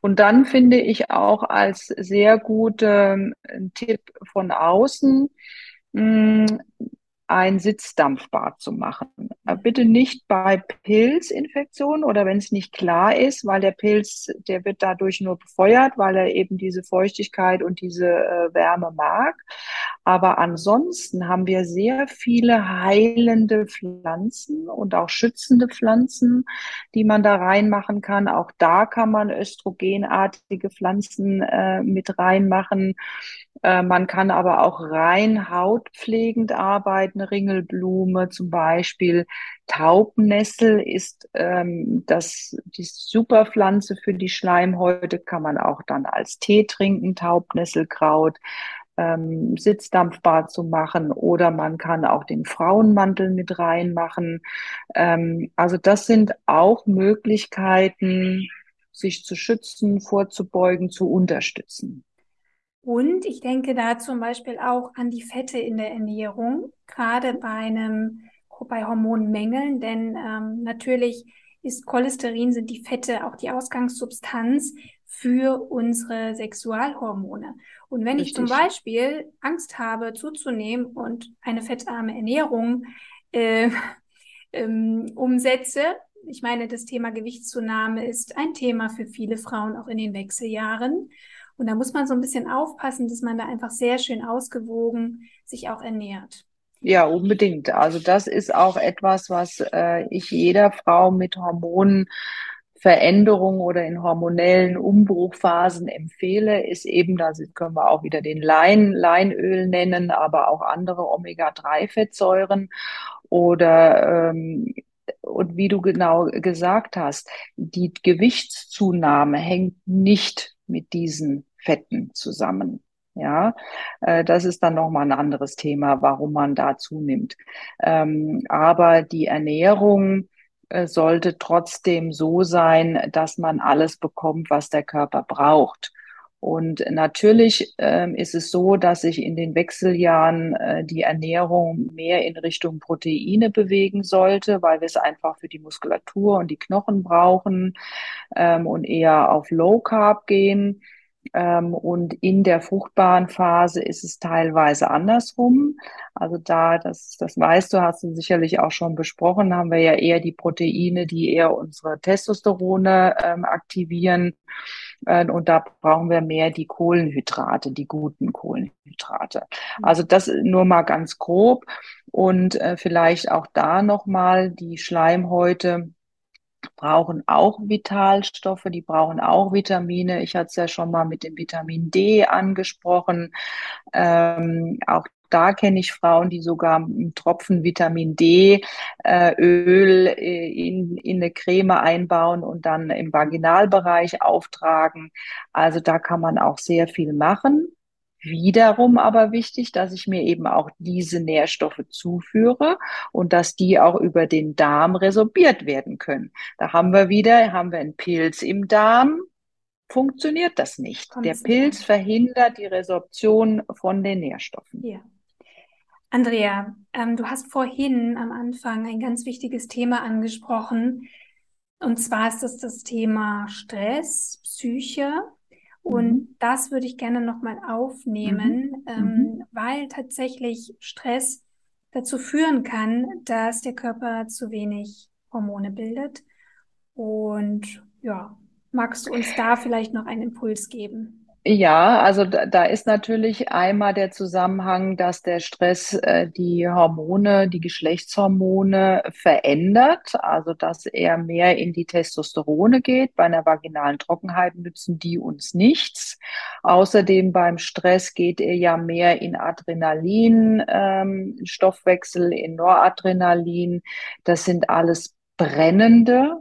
und dann finde ich auch als sehr guten ähm, Tipp von außen, mh, hm, ein Sitzdampfbad zu machen. Äh, bitte nicht bei Pilzinfektionen oder wenn es nicht klar ist, weil der Pilz, der wird dadurch nur befeuert, weil er eben diese Feuchtigkeit und diese äh, Wärme mag. Aber ansonsten haben wir sehr viele heilende Pflanzen und auch schützende Pflanzen, die man da reinmachen kann. Auch da kann man östrogenartige Pflanzen äh, mit reinmachen. Äh, man kann aber auch rein hautpflegend arbeiten, Ringelblume zum Beispiel. Taubnessel ist ähm, das, die Superpflanze für die Schleimhäute, kann man auch dann als Tee trinken, Taubnesselkraut. Ähm, Sitzdampfbad zu machen oder man kann auch den Frauenmantel mit reinmachen. Ähm, also das sind auch Möglichkeiten, sich zu schützen, vorzubeugen, zu unterstützen. Und ich denke da zum Beispiel auch an die Fette in der Ernährung, gerade bei einem bei Hormonmängeln, denn ähm, natürlich ist Cholesterin, sind die Fette auch die Ausgangssubstanz für unsere Sexualhormone. Und wenn Richtig. ich zum Beispiel Angst habe zuzunehmen und eine fettarme Ernährung äh, ähm, umsetze, ich meine, das Thema Gewichtszunahme ist ein Thema für viele Frauen auch in den Wechseljahren. Und da muss man so ein bisschen aufpassen, dass man da einfach sehr schön ausgewogen sich auch ernährt. Ja, unbedingt. Also das ist auch etwas, was äh, ich jeder Frau mit Hormonveränderungen oder in hormonellen Umbruchphasen empfehle, ist eben, da können wir auch wieder den Lein, Leinöl nennen, aber auch andere Omega-3-Fettsäuren oder ähm, und wie du genau gesagt hast, die Gewichtszunahme hängt nicht mit diesen Fetten zusammen. Ja, äh, das ist dann nochmal ein anderes Thema, warum man da zunimmt. Ähm, aber die Ernährung äh, sollte trotzdem so sein, dass man alles bekommt, was der Körper braucht. Und natürlich ähm, ist es so, dass sich in den Wechseljahren äh, die Ernährung mehr in Richtung Proteine bewegen sollte, weil wir es einfach für die Muskulatur und die Knochen brauchen ähm, und eher auf Low Carb gehen. Ähm, und in der fruchtbaren Phase ist es teilweise andersrum. Also da, das, das weißt du, hast du sicherlich auch schon besprochen, haben wir ja eher die Proteine, die eher unsere Testosterone ähm, aktivieren. Äh, und da brauchen wir mehr die Kohlenhydrate, die guten Kohlenhydrate. Also das nur mal ganz grob. Und äh, vielleicht auch da nochmal die Schleimhäute brauchen auch Vitalstoffe, die brauchen auch Vitamine. Ich hatte es ja schon mal mit dem Vitamin D angesprochen. Ähm, auch da kenne ich Frauen, die sogar einen Tropfen Vitamin D äh, Öl äh, in, in eine Creme einbauen und dann im Vaginalbereich auftragen. Also da kann man auch sehr viel machen. Wiederum aber wichtig, dass ich mir eben auch diese Nährstoffe zuführe und dass die auch über den Darm resorbiert werden können. Da haben wir wieder, haben wir einen Pilz im Darm, funktioniert das nicht. Der Pilz verhindert die Resorption von den Nährstoffen. Ja. Andrea, ähm, du hast vorhin am Anfang ein ganz wichtiges Thema angesprochen. Und zwar ist das das Thema Stress, Psyche. Und mhm. das würde ich gerne nochmal aufnehmen, mhm. Ähm, mhm. weil tatsächlich Stress dazu führen kann, dass der Körper zu wenig Hormone bildet. Und ja, magst du uns da vielleicht noch einen Impuls geben? Ja, also da, da, ist natürlich einmal der Zusammenhang, dass der Stress äh, die Hormone, die Geschlechtshormone verändert, also dass er mehr in die Testosterone geht. Bei einer vaginalen Trockenheit nützen die uns nichts. Außerdem beim Stress geht er ja mehr in Adrenalin, ähm, Stoffwechsel, in Noradrenalin. Das sind alles brennende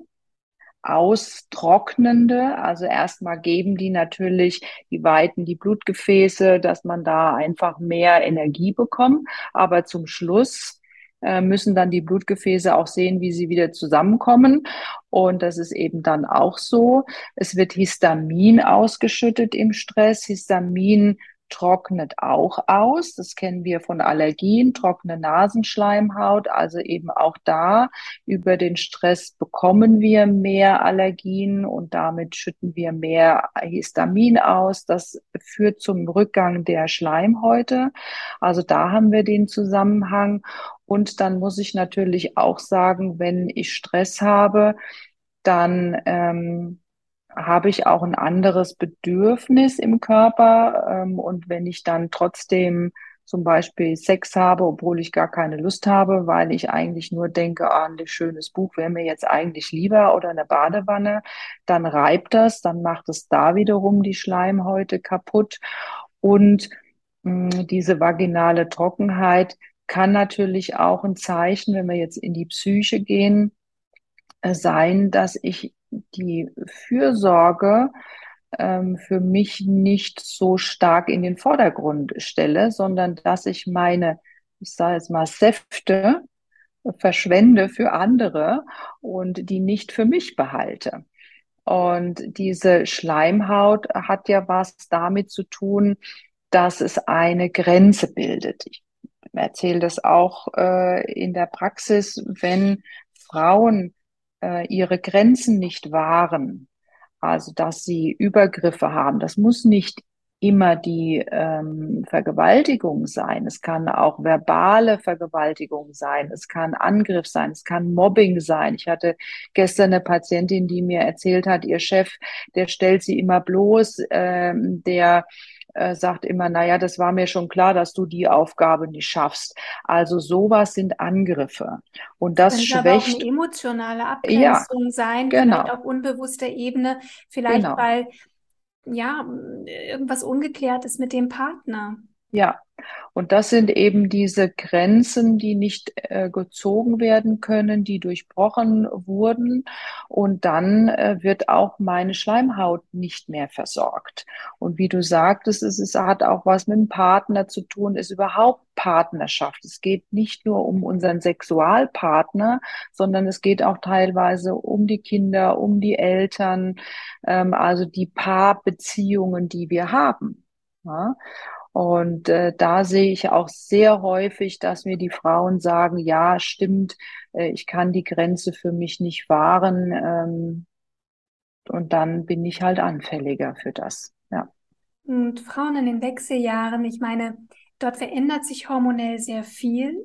austrocknende. Also erstmal geben die natürlich, die weiten die Blutgefäße, dass man da einfach mehr Energie bekommt. Aber zum Schluss äh, müssen dann die Blutgefäße auch sehen, wie sie wieder zusammenkommen. Und das ist eben dann auch so. Es wird Histamin ausgeschüttet im Stress. Histamin trocknet auch aus. Das kennen wir von Allergien, trockene Nasenschleimhaut. Also eben auch da über den Stress bekommen wir mehr Allergien und damit schütten wir mehr Histamin aus. Das führt zum Rückgang der Schleimhäute. Also da haben wir den Zusammenhang. Und dann muss ich natürlich auch sagen, wenn ich Stress habe, dann ähm, habe ich auch ein anderes Bedürfnis im Körper. Ähm, und wenn ich dann trotzdem zum Beispiel Sex habe, obwohl ich gar keine Lust habe, weil ich eigentlich nur denke, ah, ein schönes Buch wäre mir jetzt eigentlich lieber oder eine Badewanne, dann reibt das, dann macht es da wiederum die Schleimhäute kaputt. Und mh, hm, diese vaginale Trockenheit kann natürlich auch ein Zeichen, wenn wir jetzt in die Psyche gehen, äh, sein, dass ich die Fürsorge ähm, für mich nicht so stark in den Vordergrund stelle, sondern dass ich meine, ich sage jetzt mal, Säfte verschwende für andere und die nicht für mich behalte. Und diese Schleimhaut hat ja was damit zu tun, dass es eine Grenze bildet. Ich erzähle das auch äh, in der Praxis, wenn Frauen äh, ihre Grenzen nicht wahren, also dass sie Übergriffe haben. Das muss nicht immer die ähm, Vergewaltigung sein. Es kann auch verbale Vergewaltigung sein. Es kann Angriff sein. Es kann Mobbing sein. Ich hatte gestern eine Patientin, die mir erzählt hat, ihr Chef, der stellt sie immer bloß, ähm, der äh, sagt immer, naja, das war mir schon klar, dass du die Aufgabe nicht schaffst. Also sowas sind Angriffe. Und das, das schwächt. Aber auch eine emotionale Abgrenzung ja, sein, genau. vielleicht auf unbewusster Ebene, vielleicht genau. weil ja irgendwas ungeklärt ist mit dem Partner. Ja, und das sind eben diese Grenzen, die nicht äh, gezogen werden können, die durchbrochen wurden. Und dann äh, wird auch meine Schleimhaut nicht mehr versorgt. Und wie du sagtest, es ist, hat auch was mit dem Partner zu tun, ist überhaupt Partnerschaft. Es geht nicht nur um unseren Sexualpartner, sondern es geht auch teilweise um die Kinder, um die Eltern, ähm, also die Paarbeziehungen, die wir haben. Ja? Und äh, da sehe ich auch sehr häufig, dass mir die Frauen sagen, ja, stimmt, äh, ich kann die Grenze für mich nicht wahren. Ähm, und dann bin ich halt anfälliger für das. Ja. Und Frauen in den Wechseljahren, ich meine, dort verändert sich hormonell sehr viel.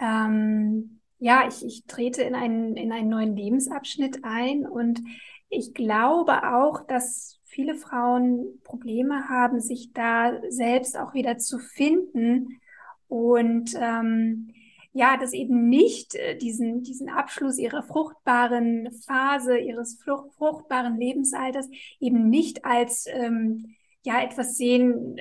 Ähm, ja, ich, ich trete in einen, in einen neuen Lebensabschnitt ein und ich glaube auch, dass viele Frauen Probleme haben, sich da selbst auch wieder zu finden und ähm, ja, dass eben nicht äh, diesen, diesen Abschluss ihrer fruchtbaren Phase, ihres fruchtbaren Lebensalters eben nicht als ähm, ja etwas sehen,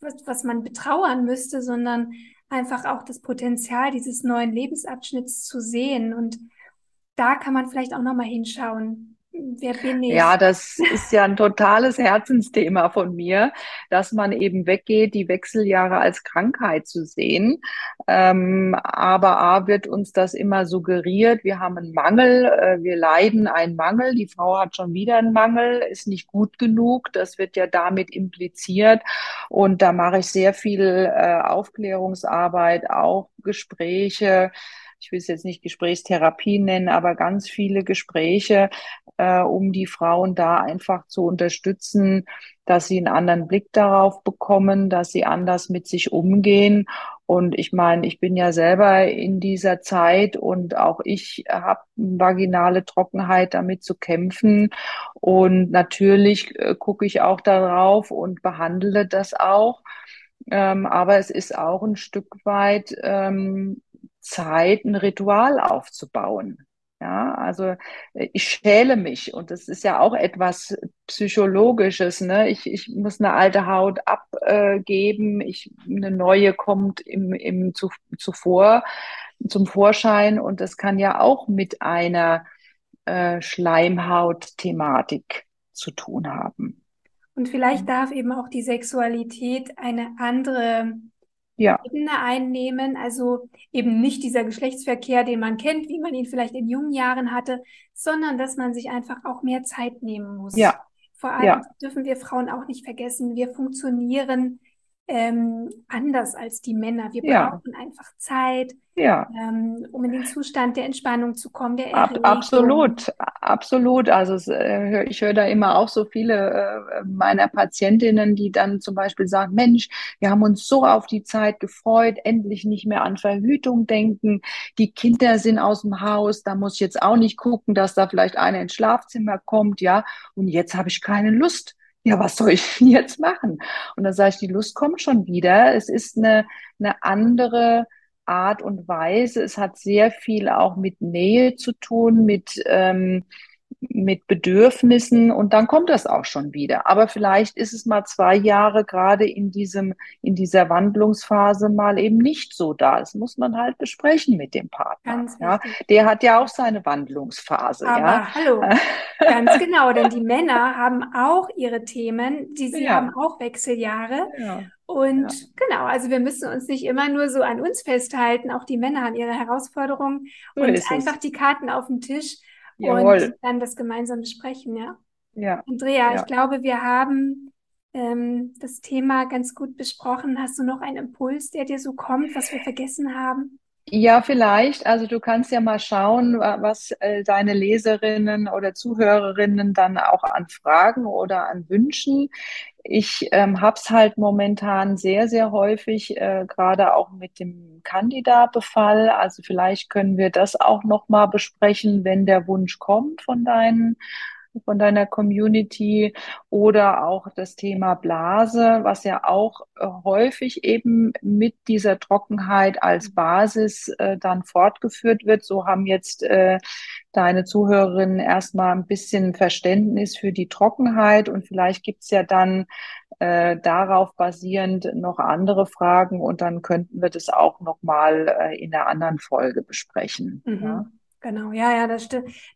was, was man betrauern müsste, sondern einfach auch das Potenzial dieses neuen Lebensabschnitts zu sehen. Und da kann man vielleicht auch nochmal hinschauen, Wer bin ich? Ja, das ist ja ein totales Herzensthema von mir, dass man eben weggeht, die Wechseljahre als Krankheit zu sehen. Ähm, aber A wird uns das immer suggeriert, wir haben einen Mangel, äh, wir leiden einen Mangel, die Frau hat schon wieder einen Mangel, ist nicht gut genug. Das wird ja damit impliziert. Und da mache ich sehr viel äh, Aufklärungsarbeit, auch Gespräche ich will es jetzt nicht Gesprächstherapie nennen, aber ganz viele Gespräche, äh, um die Frauen da einfach zu unterstützen, dass sie einen anderen Blick darauf bekommen, dass sie anders mit sich umgehen. Und ich meine, ich bin ja selber in dieser Zeit und auch ich habe vaginale Trockenheit damit zu kämpfen. Und natürlich äh, gucke ich auch darauf und behandle das auch. Ähm, aber es ist auch ein Stück weit ähm, Zeit, ein Ritual aufzubauen. Ja, also äh, ich schäle mich und das ist ja auch etwas Psychologisches. Ne? Ich, ich muss eine alte Haut abgeben, ich, eine neue kommt im, im zu, zuvor zum Vorschein und das kann ja auch mit einer äh, Schleimhaut-Thematik zu tun haben. Und vielleicht darf eben auch die Sexualität eine andere ja. Ebene einnehmen. Also eben nicht dieser Geschlechtsverkehr, den man kennt, wie man ihn vielleicht in jungen Jahren hatte, sondern dass man sich einfach auch mehr Zeit nehmen muss. Ja. Vor allem ja. dürfen wir Frauen auch nicht vergessen, wir funktionieren ähm, anders als die Männer. Wir ja. brauchen einfach Zeit, ja. ähm, um in den Zustand der Entspannung zu kommen, der Ab, Absolut, absolut. Also äh, ich höre da immer auch so viele äh, meiner Patientinnen, die dann zum Beispiel sagen, Mensch, wir haben uns so auf die Zeit gefreut, endlich nicht mehr an Verhütung denken. Die Kinder sind aus dem Haus, da muss ich jetzt auch nicht gucken, dass da vielleicht einer ins Schlafzimmer kommt, ja. Und jetzt habe ich keine Lust ja, was soll ich jetzt machen? Und dann sage ich, die Lust kommt schon wieder. Es ist eine, eine andere Art und Weise. Es hat sehr viel auch mit Nähe zu tun, mit ähm, mit Bedürfnissen und dann kommt das auch schon wieder. Aber vielleicht ist es mal zwei Jahre gerade in diesem, in dieser Wandlungsphase mal eben nicht so da. Das muss man halt besprechen mit dem Partner. Ganz ja. Der hat ja auch seine Wandlungsphase. Aber ja. hallo, ganz genau, denn die Männer haben auch ihre Themen, die sie ja. haben auch Wechseljahre. Ja. Und ja. genau, also wir müssen uns nicht immer nur so an uns festhalten. Auch die Männer haben ihre Herausforderungen so und einfach die Karten auf dem Tisch Jawohl. und dann das gemeinsam besprechen, ja? Ja. Andrea, ja. ich glaube, wir haben ähm, das Thema ganz gut besprochen. Hast du noch einen Impuls, der dir so kommt, was wir vergessen haben? Ja, vielleicht. Also du kannst ja mal schauen, was äh, deine Leserinnen oder Zuhörerinnen dann auch an Fragen oder an Wünschen. Ich ähm, habe es halt momentan sehr, sehr häufig, äh, gerade auch mit dem Candida-Befall. Also vielleicht können wir das auch noch mal besprechen, wenn der Wunsch kommt von deinen von deiner Community oder auch das Thema Blase, was ja auch äh, häufig eben mit dieser Trockenheit als mhm. Basis äh, dann fortgeführt wird. So haben jetzt äh, deine Zuhörerinnen erstmal ein bisschen Verständnis für die Trockenheit und vielleicht gibt's ja dann äh, darauf basierend noch andere Fragen und dann könnten wir das auch nochmal äh, in einer anderen Folge besprechen. Mhm. Ja. Genau, ja, ja, da,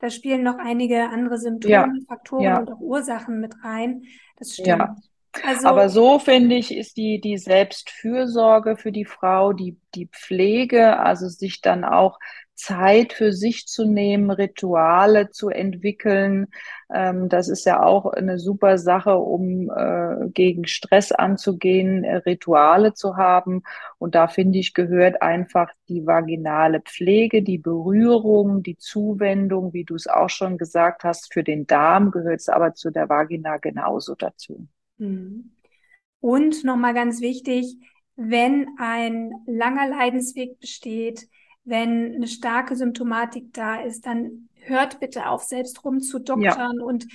da spielen noch einige andere Symptome, ja, Faktoren ja. und auch Ursachen mit rein. Das stimmt. Ja. Also, Aber so finde ich, ist die, die Selbstfürsorge für die Frau, die, die Pflege, also sich dann auch Zeit für sich zu nehmen, Rituale zu entwickeln. Ähm, das ist ja auch eine super Sache, um äh, gegen Stress anzugehen, äh, Rituale zu haben. Und da finde ich, gehört einfach die vaginale Pflege, die Berührung, die Zuwendung, wie du es auch schon gesagt hast, für den Darm gehört es aber zu der Vagina genauso dazu. Mhm. Und nochmal ganz wichtig, wenn ein langer Leidensweg besteht, wenn eine starke Symptomatik da ist, dann hört bitte auf, selbst rumzudoktern ja. und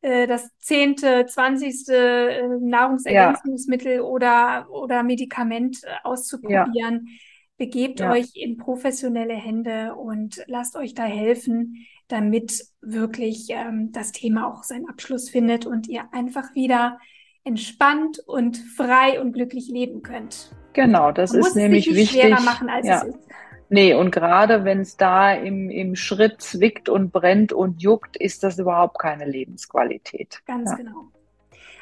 äh, das zehnte, zwanzigste äh, Nahrungsergänzungsmittel ja. oder, oder Medikament äh, auszuprobieren. Ja. Begebt euch in professionelle Hände und lasst euch da helfen, damit wirklich ähm, das Thema auch seinen Abschluss findet und ihr einfach wieder entspannt und frei und glücklich leben könnt. Genau, das Man ist nämlich wichtig. Schwerer machen, als es ist. Nee, und gerade wenn es da im, im Schritt zwickt und brennt und juckt, ist das überhaupt keine Lebensqualität. Ganz ja. genau.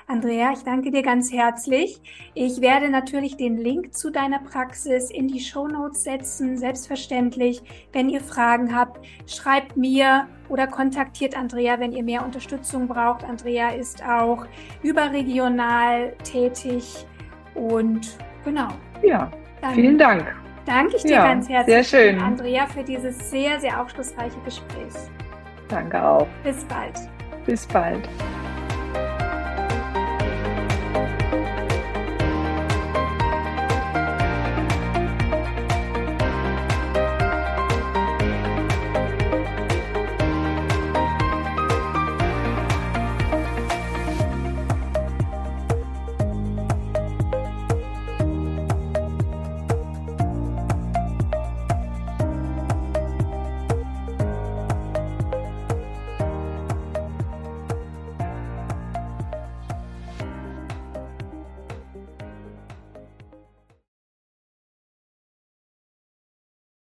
Andrea, ich danke dir ganz herzlich. Ich werde natürlich den Link zu deiner Praxis in die Show Notes setzen, selbstverständlich. Wenn ihr Fragen habt, schreibt mir oder kontaktiert Andrea, wenn ihr mehr Unterstützung braucht. Andrea ist auch überregional tätig und genau. Ja, Dann vielen Dank. Danke ich dir ja, ganz herzlich, sehr schön. Andrea, für dieses sehr, sehr aufschlussreiche Gespräch. Danke auch. Bis bald. Bis bald.